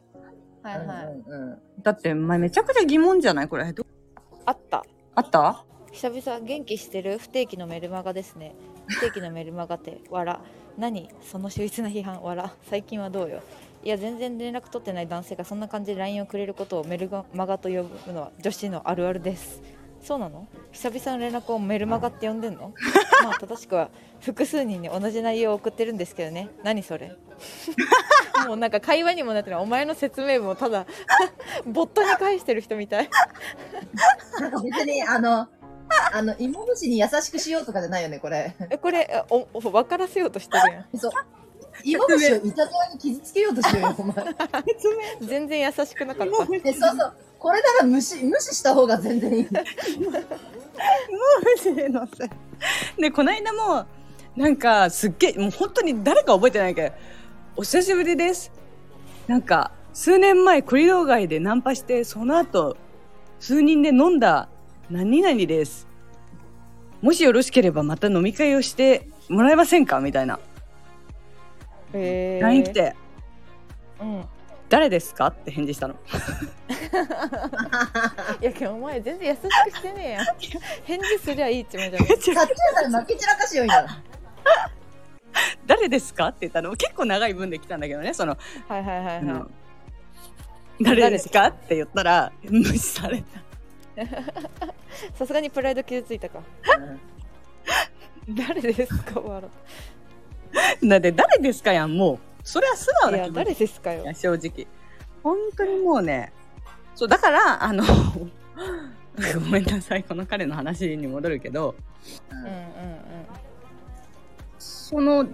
S3: はいはい、
S2: うんうんうん。
S4: だって、前めちゃくちゃ疑問じゃない？これ。ど
S3: あった。
S4: あった？
S3: 久々元気してる？不定期のメルマガですね。不定期のメルマガってわら何？その秀逸な批判わら最近はどうよ？いや全然連絡取ってない男性がそんな感じで LINE をくれることをメルマガと呼ぶのは女子のあるあるですそうなの？久々の連絡をメルマガって呼んでんの？まあ正しくは複数人に同じ内容を送ってるんですけどね。何それ？もうなんか会話にもなってない。お前の説明文をただ ボットに返してる人みたい。
S2: なんか別に、あの、あの、芋虫に優しくしようとかじゃないよね、これ。
S3: えこれおお分からせようとしてるやん。
S2: そう。芋虫をいたずらに傷つけようとしてるよ、お前。
S3: 全然優しくなかった
S2: え、そうそう。これなら無視、無視した方が全然いい。
S4: のせい。で、この間も、なんか、すっげえ、もう本当に誰か覚えてないけど、お久しぶりです。なんか、数年前、コリドー街でナンパして、その後、数人で飲んだ何々です。もしよろしければまた飲み会をしてもらえませんか？みたいな。
S3: え
S4: LINE 来て、
S3: うん。
S4: 誰ですか？って返事したの。
S3: いやけどお前全然優しくしてねえやん。返事すりゃいいってもんじゃない。
S2: カッチューさん負け散らかしよんや。
S4: 誰ですか？って言ったの。結構長い文で来たんだけどね、その、
S3: はいはいはいは
S4: あの誰ですか？って言ったら、無視された。
S3: い さすがにプライド傷ついたか。誰ですか？笑
S4: だって誰ですかやん、もう。それは素直
S3: いや誰ですかよ
S4: 正直。本当にもうね、そう、だから、あの、ごめんなさい、この彼の話に戻るけど、
S3: うんうんうん
S4: その、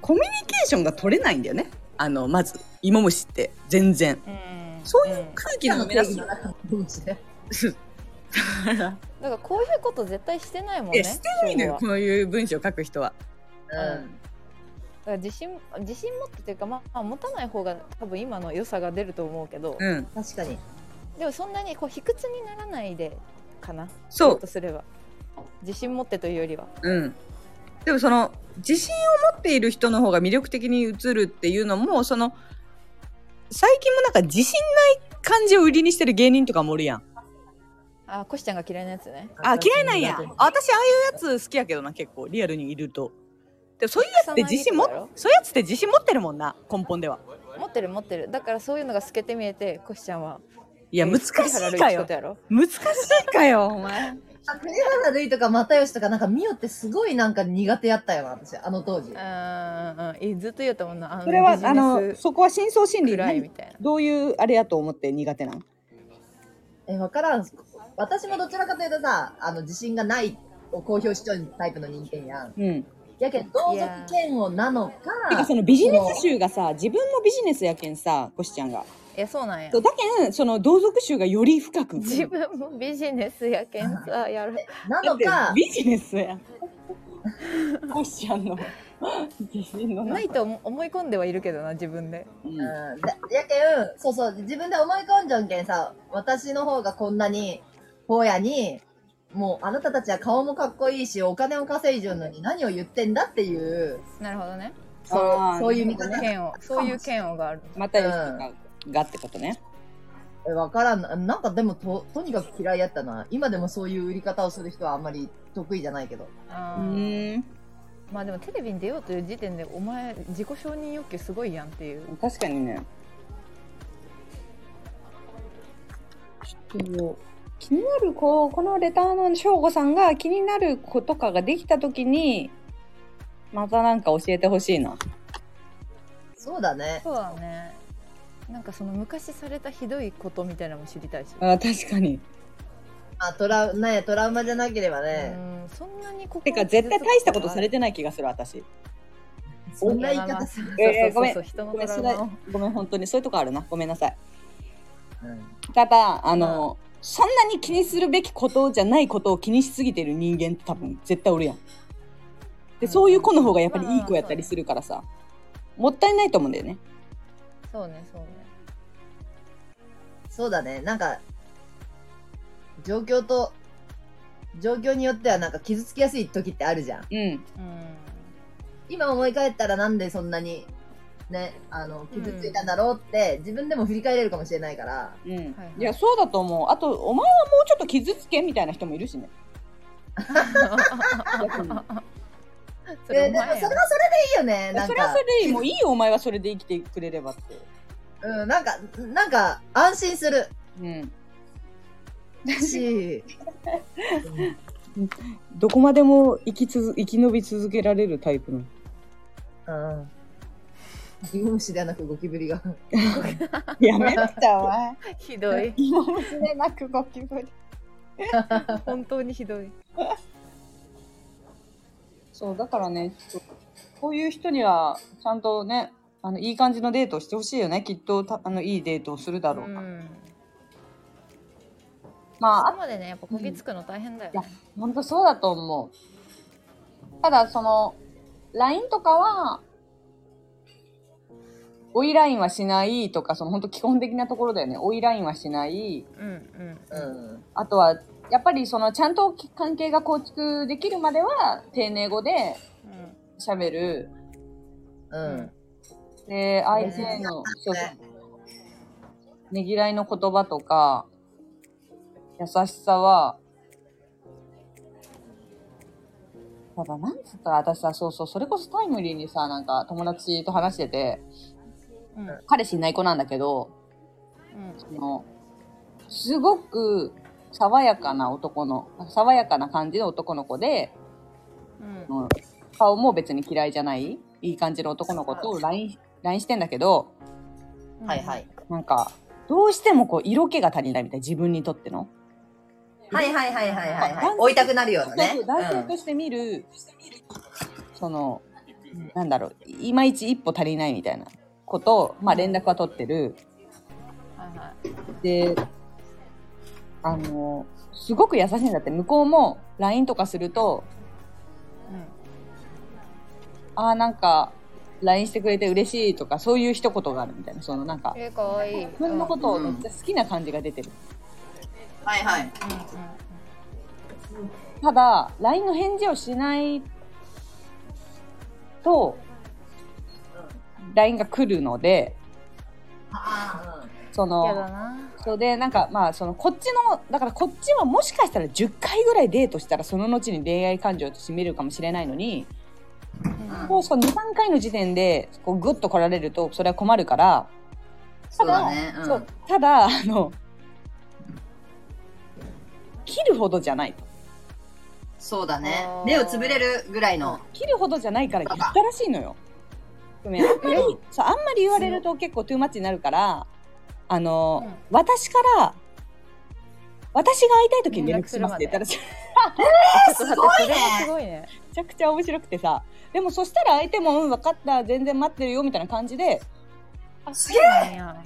S4: コミュニケーションが取れないんだよね。あの、まず、芋虫って、全然。
S3: うん
S4: そういう空気の生み出す。
S2: の芋虫で。
S3: だからこういうこと絶対してないもんね
S4: え、してないのよ、こういう文章を書く人は。
S2: うん。
S3: だから自信自信持ってというか、まあ、持たない方が多分今の良さが出ると思うけど、
S4: うん。
S2: 確かに。
S3: でもそんなにこう卑屈にならないでかな
S4: そう
S3: とすれば自信持ってというよりは
S4: うん。でもその、自信を持っている人の方が魅力的に映るっていうのも、その、最近もなんか自信ない感じを売りにしてる芸人とかもおるやん。
S3: あコシちゃんが嫌いなやつね
S4: あ、嫌いなんや。あ私、ああいうやつ好きやけどな、結構、リアルにいると。でもそういうやつって自信もそういうやつって自信持ってるもんな、根本では。
S3: 持ってる持ってるだからそういうのが透けて見えてコシちゃんはい
S4: や、難しいかよ
S3: こと。やろ？
S4: 難しいかよ、お前。
S2: あ栗原るいとか又吉とかなんかミオってすごいなんか苦手やったよな、私、あの当時。
S3: うんうんうんいずっと言うたもんなあの
S4: それは、あの、そこは深層心理
S3: みたいな
S4: どういうあれやと思って苦手なん？
S2: え、わからん。私もどちらかというとさ、あの、自信がないを公表しちゃうタイプの人間やん。
S4: うん。
S2: やけど、同族嫌悪なのか、
S4: てかそのビジネス集がさ、自分もビジネスやけんさ、コシちゃんが。
S3: いやそうなんや
S4: そうだけん、その同族集がより深く。
S3: 自分もビジネスやけんさ やる
S2: なのか、
S4: ビジネスやん。コシちゃんの
S3: ないと思思い込んではいるけどな自分で
S4: う
S2: うんやけん、そうそう、自分で思い込んじゃんけんさ、私の方がこんなに、荒野に、もうあなたたちは顔もかっこいいし、お金を稼いじゃうのに何を言ってんだっていう、
S3: なるほどね
S2: そうそういう見方ね。
S3: 嫌悪そういう嫌悪がある
S4: またよしとかがってことね。
S2: えわからんな。なんかでもと、とにかく嫌いやったな。今でもそういう売り方をする人はあんまり得意じゃないけど。
S4: うん。
S3: まあでもテレビに出ようという時点でお前自己承認欲求すごいやんっていう
S4: 確かにね。ちょっと気になる子、このレターの翔吾さんが気になる子とかができたときに、またなんか教えてほしいな。
S2: そうだね。
S3: そうだねなんかその昔されたひどいことみたいなのも知りたいし、
S4: あ確かに。
S2: あ、トラウ、ね、トラウマじゃなければ
S3: う
S2: ね。
S3: んそんなにこ
S4: てか絶対大したことされてない気がする私。
S2: そんな言い方する。
S4: えーごめんごめん本当にそういうとこあるな。ごめんなさい。
S2: うん
S4: ただあの、そんなに気にするべきことじゃないことを気にしすぎてる人間って多分絶対おるやん。でそういう子の方がやっぱりいい子やったりするからさ、もったいないと思うんだよね。
S3: そうねそうね
S2: そうだね。なんか、状況と、状況によってはなんか傷つきやすい時ってあるじゃん。
S4: うん。
S3: うん
S2: 今思い返ったらなんでそんなに、ね、あの、傷ついたんだろうって、自分でも振り返れるかもしれないから。
S4: うん、
S3: はい
S4: い。やそうだと思う。あとお前はもうちょっと傷つけみたいな人もいるしね。
S3: それ
S2: えーでもそれはそれでいいよね。なんか。
S4: それはそれでいい。もういいよお前はそれで生きてくれればって。
S2: うん、なんか、なんか、安心する。
S4: うん。
S2: し、
S4: どこまでも生きつ生き延び続けられるタイプの。
S2: うん。芋虫ではなくゴキブリが。
S4: やめてお前。
S3: ひどい。
S4: 今娘なくゴキブリ。
S3: 本当にひどい。
S4: そうだからねこういう人にはちゃんとねあのいい感じのデートをしてほしいよね。きっとたあのいいデートをするだろうか。ら、
S3: うん。
S4: まあ
S3: そこまでねやっぱこぎつくの大変だよね、
S4: 本当そうだと思う。ただ、その、LINE とかは、追い LINE はしないとか、その本当基本的なところだよね。追い LINE はしない。
S3: うんうん
S2: うん。
S4: あとは、やっぱりその、ちゃんと関係が構築できるまでは、丁寧語で
S3: うん
S4: 喋る。
S2: うん。
S4: で、相手の、そうねぎらいの言葉とか、優しさは、ただ、なんつったら私さ、そうそう、それこそタイムリーにさ、なんか友達と話してて、
S3: うん
S4: 彼氏いない子なんだけど、
S3: うん
S4: その、すごく爽やかな男の、爽やかな感じの男の子で、
S3: うん
S4: うん顔も別に嫌いじゃない、いい感じの男の子と LINE、LINE してんだけど、
S2: はいはい。
S4: なんか、どうしてもこう、色気が足りないみたい、自分にとっての。
S2: はいはいはいはいはい、はい
S4: 男。性
S2: 追いたくなるようなね
S4: そうそう。男性として見る、その、なんだろう、いまいち一歩足りないみたいなことを、まあ連絡は取ってる。
S3: はいはい
S4: で、あの、すごく優しいんだって、向こうも LINE とかすると、ああ、なんか、LINE してくれて嬉しいとか、そういう一言があるみたいな、そのなんか
S3: うん、えー、かわいい
S4: 自分のことをめっちゃ好きな感じが出てる。
S2: はいはい。
S3: うん
S4: ただ、LINE の返事をしないと、LINE が来るので、
S2: あ
S4: そ
S3: うんやだ
S4: の、
S3: な
S4: そうで、なんかまあ、その、こっちの、だからこっちはもしかしたら10回ぐらいデートしたら、その後に恋愛感情として見れるかもしれないのに、
S3: うん
S4: もうその2、3回の時点で、こう、グッと来られると、それは困るから、
S2: そうだね。うん。
S4: そうただ、あの、切るほどじゃない。
S2: そうだね目をつぶれるぐらいの。
S4: 切るほどじゃないから言ったらしいのよ。ごめん、あんまり、そう、あんまり言われると結構トゥーマッチになるから、あの、
S3: うん。
S4: 私から、私が会いたい時に連絡しますって言ったら
S3: すごいね。
S4: めちゃくちゃ面白くてさ。でもそしたら相手も、うん、分かった、全然待ってるよ、みたいな感じで、
S3: あそうなんや。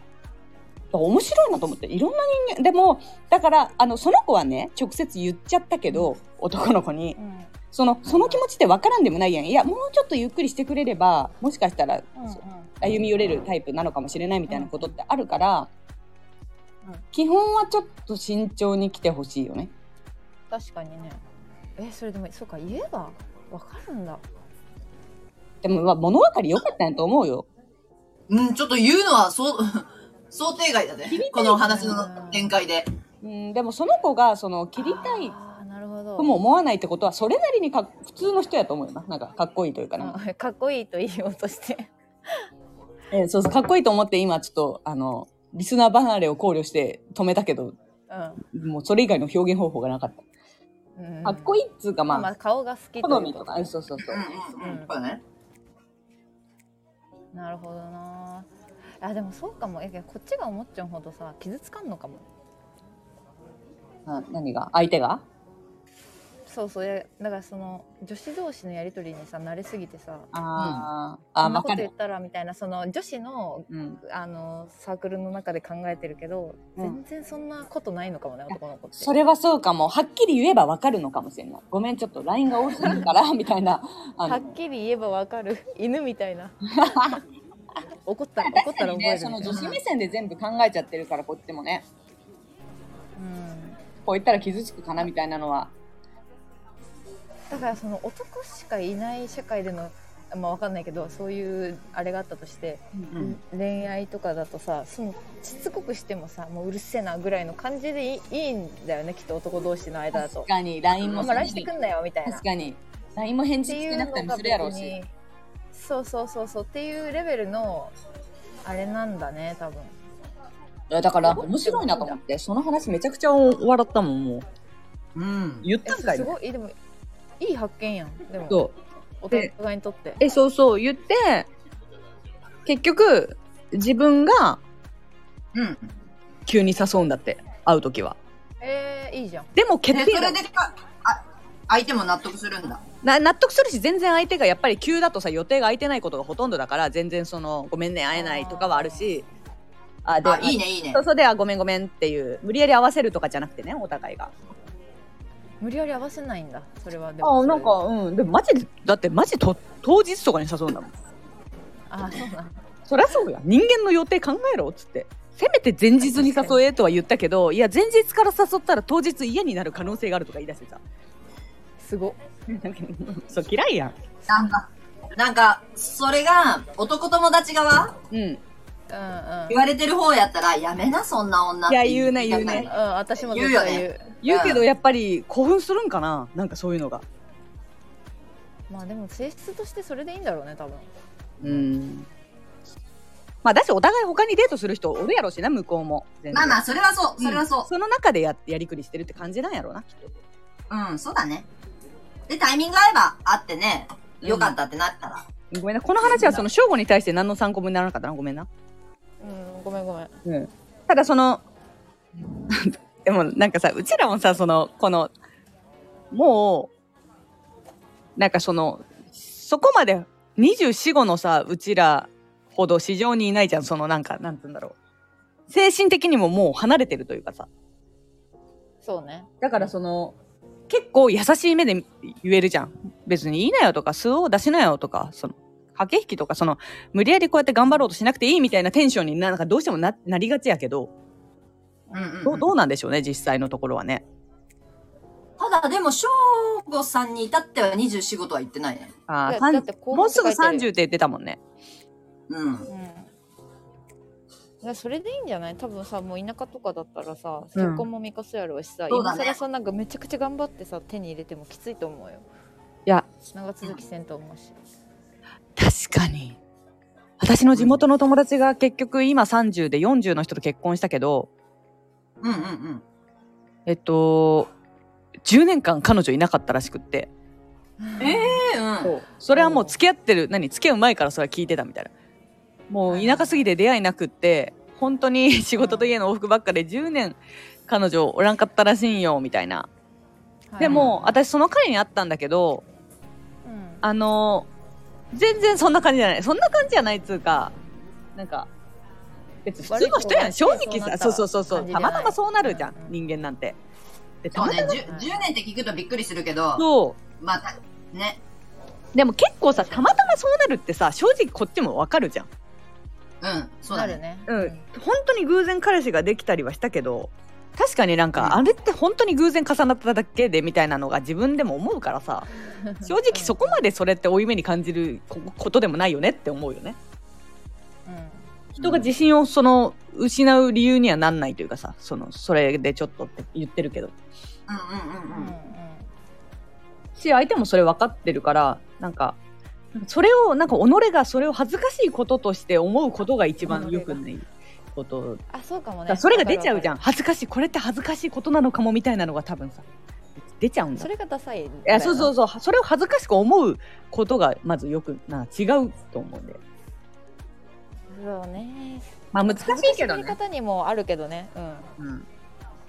S4: 面白いなと思って。いろんな人間、でも、だから、あの、その子はね、直接言っちゃったけど、男の子に。
S3: うん
S4: その、その気持ちって分からんでもないやん。いや、もうちょっとゆっくりしてくれれば、もしかしたら、
S3: うんうん
S4: 歩み寄れるタイプなのかもしれないみたいなことってあるから、
S3: うん
S4: 基本はちょっと慎重に来てほしいよね。
S3: 確かにねえそれでもそうか言えばわかるんだ
S4: でも、まあ、物分かり良かったんやと思うよ。
S2: うん、ちょっと言うのは、そう、想定外だね。この話の展開で。
S4: うん、でもその子が、その、切りたい
S3: あーなるほど
S4: とも思わないってことは、それなりにか普通の人やと思うよな。なんか、かっこいいというかな。
S3: あかっこいいと言おうとして。
S4: えそうそう、かっこいいと思って今ちょっと、あの、リスナー離れを考慮して止めたけど、もうそれ以外の表現方法がなかった。
S3: うん、うん、
S4: かっこいいっつうか、まあ、
S3: まあ顔が好き
S4: 好みとか、そうそうそう。
S2: うんうん。う。
S3: なるほどな。あでもそうかも。えこっちが思っちゃうほどさ傷つかんのかも。
S4: あ何が？相手が？
S3: そうそうやだからその女子同士のやり取りにさ慣れすぎてさ
S4: あー、
S3: こ
S4: あ、わかる
S3: んなこと言っ。たらみたいなその女子の
S4: うん。
S3: あのサークルの中で考えてるけど、
S4: うん
S3: 全然そんなことないのかもね男の子って
S4: それはそうかも。はっきり言えばわかるのかもしれない。ごめん、ちょっと LINE が多すぎるから、みたいな。
S3: はっきり言えばわかる犬みたいな 怒った怒ったら覚え
S4: ね、
S3: る
S4: その女子目線で全部考えちゃってるから、こっちもね。
S3: うん
S4: こう言ったら傷つくかな、みたいなのは。
S3: だからその男しかいない社会でのまあわかんないけどそういうあれがあったとして、
S2: うん
S3: 恋愛とかだとさそのしつこくしてもさもううるせえなぐらいの感じでいいいいんだよねきっと男同士の間だと
S4: 確かに、LINE も
S3: あんま LINE してくんなよみたいな
S4: 確かに。LINE も返
S3: っていう
S4: 事してなくてもするやろう
S3: 別に
S4: し。
S3: そうそうそうそうっていうレベルのあれなんだね多分
S4: だから、面白いなと思って、その話めちゃくちゃ笑ったもん、もう。
S2: うん。
S4: 言っ
S3: え
S4: たんかいね
S3: すごいでもいい発見やんでも
S4: そう。
S3: お互いにとって
S4: え、そうそう、言って、結局、自分が
S2: うん。
S4: 急に誘うんだって、会うときは。
S3: えー、いいじゃん
S4: でも決
S2: で、
S4: 定打
S2: それでか、あ、相手も納得するんだ。
S4: な納得するし、全然相手がやっぱり急だとさ、予定が空いてないことがほとんどだから、全然その、ごめんね、会えないとかはあるし、あ、で、
S2: あ、いいね、いいね
S4: そう。そうで、あ、ごめんごめんっていう、無理やり合わせるとかじゃなくてね、お互いが。
S3: 無理やり合わせないんだそれはでも
S4: あ、なんか、うん。でもマジで、だってマジと、当日とかに誘うんだもん。
S3: あそうなん
S4: そりゃそうや。人間の予定考えろっつって。せめて前日に誘えとは言ったけど、いや、前日から誘ったら当日嫌になる可能性があるとか言い出してさ。
S3: すご
S4: そう、嫌いやん。
S2: なんか、なんか、それが、男友達側？
S4: うん。
S3: うんうん
S2: 言われてる方やったら、やめな、そんな女って。
S4: いや言うね言うね
S3: うん、私も言う
S2: 言うよ
S4: 言うけど、やっぱり興奮するんかな？なんかそういうのが。
S3: まあでも性質としてそれでいいんだろうね多分
S4: うん。まあ、だし、お互い他にデートする人おるやろしな、向こうも。全然
S2: まあまあ、それはそう、それはそう。
S4: その中でややりくりしてるって感じなんやろうな、きっと。
S2: うん、そうだね。で、タイミング合えば、会ってね、よかったってなったら。
S4: ごめんな。この話はその、正午に対して何の参考にならなかったな。ごめんな。
S3: うんごめんごめん
S4: うん。ただその、でもなんかさ、うちらもさ、その、この、もう、なんかその、そこまで24、5のさ、うちらほど市場にいないじゃん。そのなんか、なんつうんだろう。精神的にももう離れてるというかさ。
S3: そうね
S4: だからその、結構優しい目で言えるじゃん。別にいいなよとか、素を出しなよとか、その、駆け引きとか、その、無理やりこうやって頑張ろうとしなくていいみたいなテンションにななんかどうしてもななりがちやけど、
S2: うんうん、うん。
S4: どうどうなんでしょうね、実際のところはね。
S2: ただ、でも、翔吾さんに至っては24、5とは言ってないね。
S4: ああ、もうすぐ
S3: 書いてる
S4: 30って言ってたもんね。
S2: うん。
S3: うんいやそれでいいんじゃない？多分さもう田舎とかだったらさ
S4: うん
S3: 結婚も見かすやろうしさ、
S2: そうだね
S3: 今更さなんかめちゃくちゃ頑張ってさ手に入れてもきついと思うよ
S4: いや、
S3: 長続きせんと思うし
S4: 確かに。私の地元の友達が結局今30で40の人と結婚したけど、
S2: うんうんうん。
S4: えっと、10年間彼女いなかったらしくって。
S2: ええうん。
S4: それはもう付き合ってる、何付き合う前からそれは聞いてたみたいな。もう田舎すぎて出会いなくって、本当に 仕事と家の往復ばっかで10年彼女おらんかったらしいんよ、みたいな。でも、私その彼に会ったんだけど、
S3: うん
S4: あの、全然そんな感じじゃない。そんな感じじゃないっつうか、なんか、別に普通の人やん。正直さ、そうそうそうそう、たまたまそうなるじゃん、人間なんて。で、た
S2: そうね
S4: またま、
S2: 10、10年って聞くとびっくりするけど、
S4: そ
S2: まあ、たね。
S4: う。でも結構さ、たまたまそうなるってさ、正直こっちもわかるじゃん。
S2: うん、そうだね。
S3: なるね
S4: うん。本当に偶然彼氏ができたりはしたけど、確かになんか、あれって本当に偶然重なっただけでみたいなのが自分でも思うからさ。正直そこまでそれって負い目に感じるこことでもないよねって思うよね。人が自信をその失う理由にはなんないというかさそのそれでちょっとって言ってるけど。し相手もそれ分かってるからなんかそれをなんか己がそれを恥ずかしいこととして思うことが一番良くないこと。
S3: あそうかもね。
S4: それが出ちゃうじゃ
S3: ん。
S4: ん恥ずかしい。これって恥ずかしいことなのかもみたいなのが多分さ出ちゃうんだ。
S3: それがダサい
S4: いやそうそうそう。それを恥ずかしく思うことがまずよくな違うと思うんで
S3: そうね。
S4: まあ難しいけどね、
S3: み方にもあるけどね。うん。
S4: うん、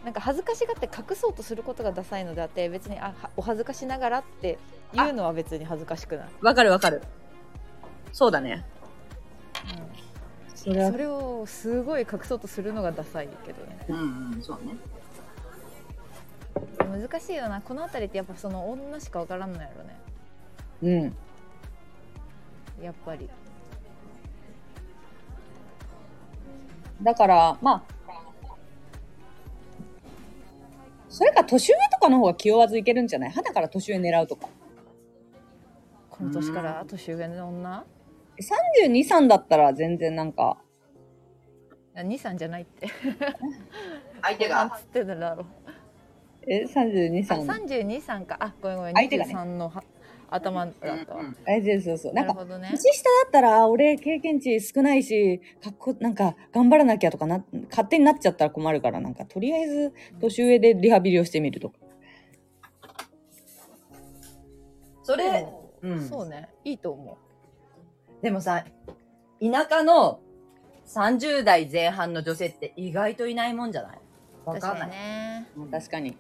S3: なんか恥ずかしがって隠そうとすることがダサいのであって別にあはお恥ずかしながらって言うのは別に恥ずかしくない、
S4: わかるわかる。そうだね。
S3: うん、それをすごい隠そうとするのがダサいけどね。
S2: うんうん、そうね。
S3: 難しいよな。この辺りってやっぱその女しかわからんのやろね。
S4: うん。
S3: やっぱり。
S4: だからまあ。それか年上とかの方が気負わずいけるんじゃない？肌から年上狙うとか。
S3: この年から年上の女？
S4: 32、3だったら全然なんか。
S3: 23じゃないって。
S2: 相手が。
S3: なんつってただろう。
S4: え32、
S3: あ
S4: 3
S3: 32、3か。あごめんごめん。
S4: 相手がね。
S3: 23のは頭だったわ、
S4: えそうそうそう。なか
S3: なんるほどね。
S4: 年下だったらあ俺経験値少ないしかっこなんか頑張らなきゃとかな勝手になっちゃったら困るからなんかとりあえず年上でリハビリをしてみるとか。
S2: それ、
S3: でも
S2: うん。
S3: そうね。いいと思
S2: でもさ、田舎の30代前半の女性って意外といないもんじゃない？うわかんない。
S3: ね。
S4: 確かに。田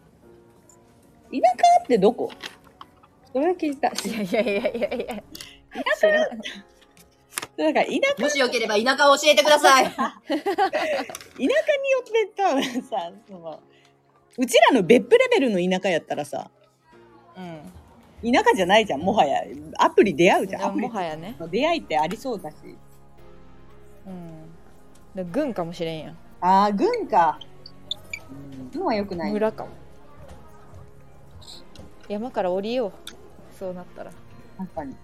S4: 舎ってどこ？それは聞いた。
S3: いやいやいやいやいや。
S4: だから田舎？
S2: もしよければ田舎を教えてください。
S4: 田舎によって多分さそのうちらの別府レベルの田舎やったらさ
S3: うん
S4: 田舎じゃないじゃん。もはや。アプリ出会うじゃん。
S3: ももはやね。
S4: の出会いってありそうだし。
S3: うん。で軍かもしれんやん。
S4: ああ軍か。軍はよくない。
S3: 村かも。山から降りよう。そうなったら。
S4: 確かに。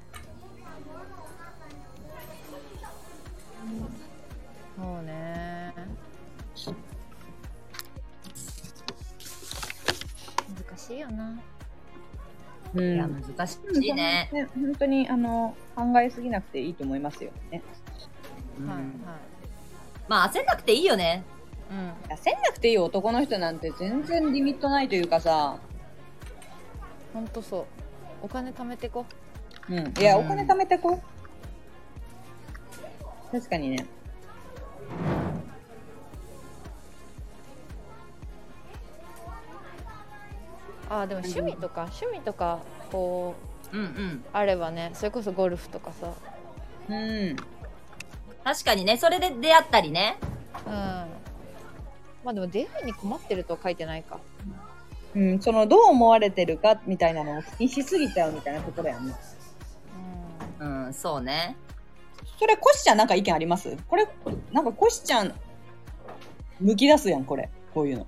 S3: そうね。難しいよな
S4: うん。
S2: いや、難しいね。
S4: ね本当にあの考えすぎなくていいと思いますよね。
S2: うん。
S3: はいはい。
S2: まあ焦んなくていいよね。
S3: うん。
S4: 焦んなくていい男の人なんて全然リミットないというかさ、
S3: ほんとそう。お金貯めてこ。
S4: うん、いや、
S2: うん
S4: お金貯めてこ。確かにね
S3: ああでも趣味とか趣味とかこう
S2: うんうん。
S3: あればねそれこそゴルフとかさ。
S4: うん。
S2: 確かにね、それで出会ったりね。
S3: うん。まあでも出会いに困ってるとは書いてないか。
S4: うん、そのどう思われてるかみたいなのを気にしすぎちゃうみたいなところやんね
S3: う
S2: うん、そうね。
S4: それコシちゃんなんか意見あります？これなんかコシちゃんむき出すやんこれ。こういうの。
S3: ん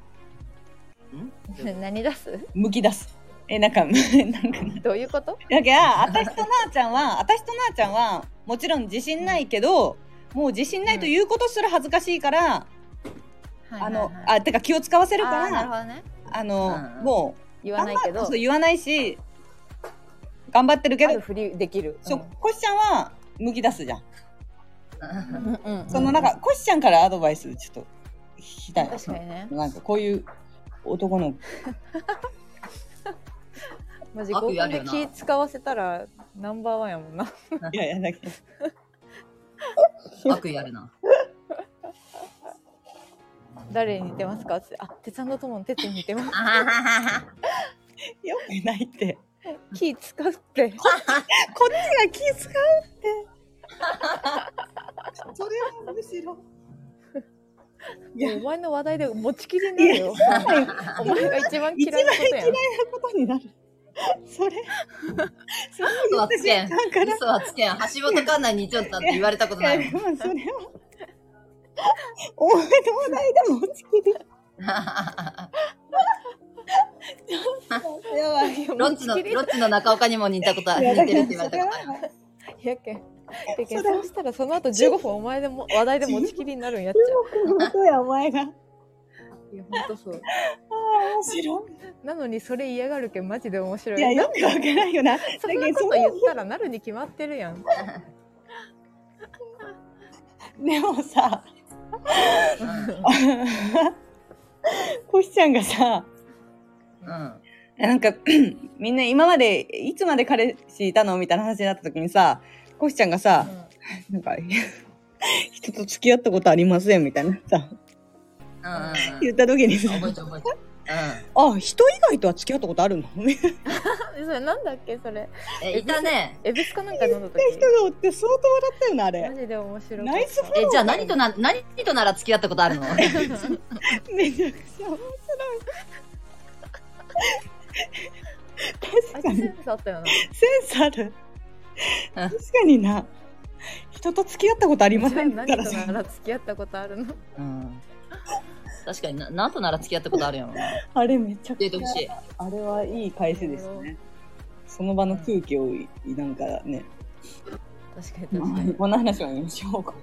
S3: 何出す？
S4: むき出す。えなんか なんか。
S3: どういうこと？
S4: だから私となあちゃんは私となあちゃんはもちろん自信ないけどもう自信ないということすら恥ずかしいから、あのあてか気を使わせるか
S3: あーなるほ
S4: ら
S3: どね。
S4: あの、
S2: うん
S4: もう
S3: 言わないけど。
S4: 言わないし頑張ってるけど
S3: ふりできる。
S4: そうコシちゃんはむき出すじゃん、
S3: うんうんうん。
S4: そのなんかコシちゃんからアドバイスちょっと聞きたい
S3: 確かにね。
S4: なんかこういう男の。
S3: マジ合コンで気使わせたらナンバーワンやもんな。
S4: いやいやだけど。
S2: 悪意あるな。
S3: 誰に似てますか？って。あ鉄腕の友の鉄に似てます。
S4: よくないって。
S3: 気使うって。
S4: こっちが気使うって。それはむしろ
S3: お前の話題で持ちきりになるよお前が一番嫌いなことやん
S4: 一番嫌いなことになるそれそれ
S2: 嘘はつけん。
S4: だから
S2: 嘘はつけん。橋本環奈に似ちゃったって言われたことない
S4: いやでもそれはお前の話題でも持ちきり。
S2: ロッチの、ロッチの中岡にも似たことある。
S1: いや
S2: 似てるって言われたことある。
S3: やけんやけんそうしたらその後15分お前でも話題で持ちきりになるんやっちゃ
S1: 本当や、お前が。あ
S3: ういやほんとそう
S1: あ、面白
S3: なのにそれ嫌がるけんマジで面白
S1: い。
S3: い
S1: いや、よくわからんよな。
S3: そんなこと言ったらなるに決まってるやん
S1: でもさ、コシちゃんがさ、
S2: うん。
S4: なんか みんな今までいつまで彼氏いたの？みたいな話になった時にさコシちゃんがさ、なんか 人と付き合ったことありませんみたいなさ
S2: うんうんうん。
S4: 言った時にさ
S2: う覚えちゃう。
S4: あ人以外とは付き合ったことあるの？
S3: それなんだっけ？それ。
S2: うん。え、いたね。
S3: エビスかなんか飲んだ時。
S4: 人がおって相当笑ったよなあ
S3: マ
S4: れ
S3: ジで面白かった。
S4: ナイスフォ
S2: え、じゃあ何とな、何となら付き合ったことあるの？
S4: めちゃくちゃ面白い。確かに。
S3: つセンスあったよな。
S4: センスある確かにな人と付き合ったことありません
S3: 何と
S4: からさ
S3: なら付き合ったことあるの？
S2: うん。確かにな、なんとなら付き合ったことあるやろな。
S4: あれめちゃくちゃ。あれはいい返しでしたねその場の空気をなんかね
S3: 確かに確かに
S4: こんな話はやめましょうか。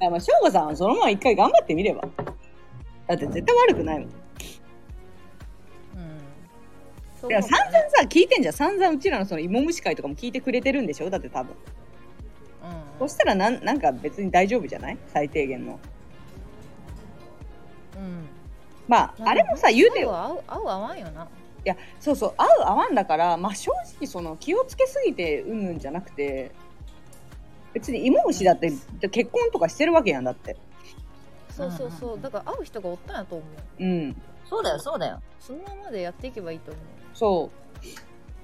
S4: いやまあ、翔吾さんはそのまま一回頑張ってみれば。だって絶対悪くないもん
S3: そう
S4: や、散々さ、聞いてんじゃん。散々うちらのその芋虫会とかも聞いてくれてるんでしょ？だって多分。
S3: うん
S4: そしたらなん、なんか別に大丈夫じゃない？最低限の。
S3: うん
S4: まあ、あれもさ、言うてよ。
S3: 合う合う合わんよない
S4: や、そうそう、合う合わんだから、まあ正直その気をつけすぎてうんぬんじゃなくて、別に芋虫だって結婚とかしてるわけやんだって。
S3: そうそうそうだから会う人がおったんやと思う
S4: うん。
S2: そうだよ、そうだよ。
S3: そのままでやっていけばいいと思う
S4: そ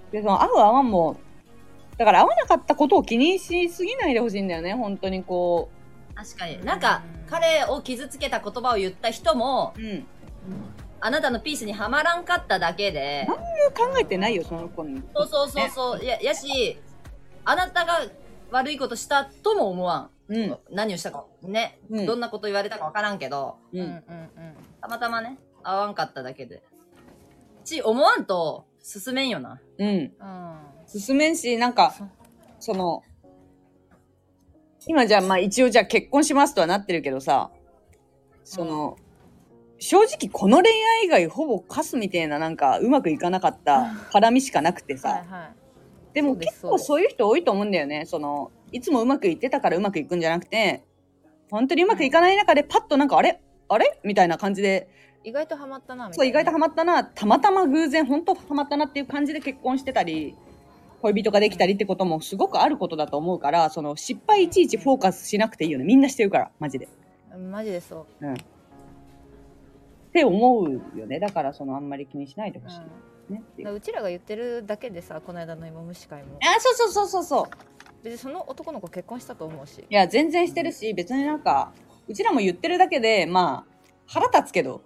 S4: う。で、その合う合わんも、だから合わなかったことを気にしすぎないでほしいんだよね、本当にこ
S2: 確かに。なんか、彼を傷つけた言葉を言った人も、
S4: う。うん。
S2: あなたのピースにはまらんかっただけで、
S4: 考えてないよ、その子に。
S2: そうそうそうそう、や、やし、あなたが悪いことしたとも思わん。
S4: うん。
S2: 何をしたか、ね、
S4: うん
S2: どんなこと言われたかわからんけど、
S4: う。
S3: うんうんん
S2: たまたまね、合わんかっただけで。ち、思わんと、進めんよな。
S4: うん。
S3: うん。
S4: 進めんし、なんか
S3: そう、
S4: その、今じゃあ、まあ一応じゃあ結婚しますとはなってるけどさ、その、正直この恋愛以外ほぼカスみたいななんかうまくいかなかった絡みしかなくてさ、
S3: はいはい。
S4: でも
S3: そうです
S4: 結構そういう人多いと思うんだよね。その、いつもうまくいってたからうまくいくんじゃなくて、本当にうまくいかない中でパッとなんかあれ？あれ？みたいな感じで、
S3: 意外とハマったなみたいな
S4: そう意外とハマったな、たまたま偶然本当ハマったなっていう感じで結婚してたり、恋人ができたりってこともすごくあることだと思うから、その失敗いちいちフォーカスしなくていいよね。みんなしてるから、マジで。
S3: マジでそう
S4: うん。って思うよね。だからそのあんまり気にしないでほしい。ねっていう
S3: うちらが言ってるだけでさこの間の芋虫会も
S4: あ、そうそうそうそうそう。
S3: 別にその男の子結婚したと思うし
S4: いや、全然してるし、別になんか、うちらも言ってるだけで、まあ、腹立つけど、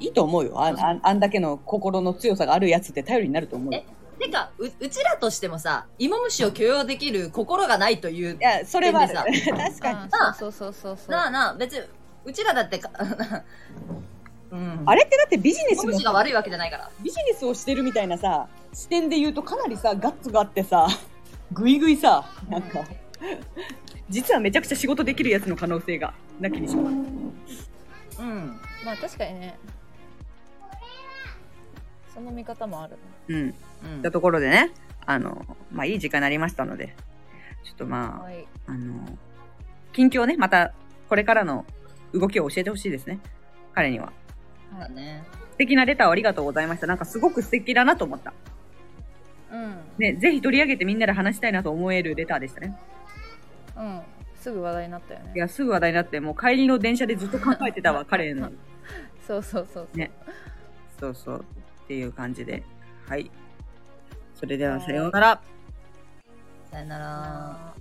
S4: いいと思うよ。あああんだけの心の強さがあるやつって頼りになると思うよ。
S2: てか、う、うちらとしてもさ、芋虫を許容できる心がないという
S4: い。や、それは
S2: さ
S4: 確かに。
S3: あそうそうそうそうそう
S2: なあなあ、別に、うちらだってか、うん。
S4: あれってだってビジネス
S2: が悪いわけじゃないから。
S4: ビジネスをしてるみたいなさ、視点で言うとかなりさ、ガッツがあってさ、ぐいぐいさ、なんか、実はめちゃくちゃ仕事できるやつの可能性が、なきにしもあらず
S2: うん。
S3: まあ確かにねその見方もある
S4: うん。
S2: うん
S4: ったところでね、あの、まあ、いい時間になりましたので、ちょっとまあ、
S3: はい
S4: あの、近況ね、また、これからの動きを教えてほしいですね。彼には。
S2: だね。
S4: 素敵なレターをありがとうございました。なんかすごく素敵だなと思った。
S3: うん
S4: ね、ぜひ取り上げてみんなで話したいなと思えるレターでしたね。
S3: うんすぐ話題になったよね
S4: いや、すぐ話題になって、もう帰りの電車でずっと考えてたわ、彼の。
S3: そうそうそうそう
S4: ねそうそう。っていう感じで。はい。それではさようなら。
S2: さようなら。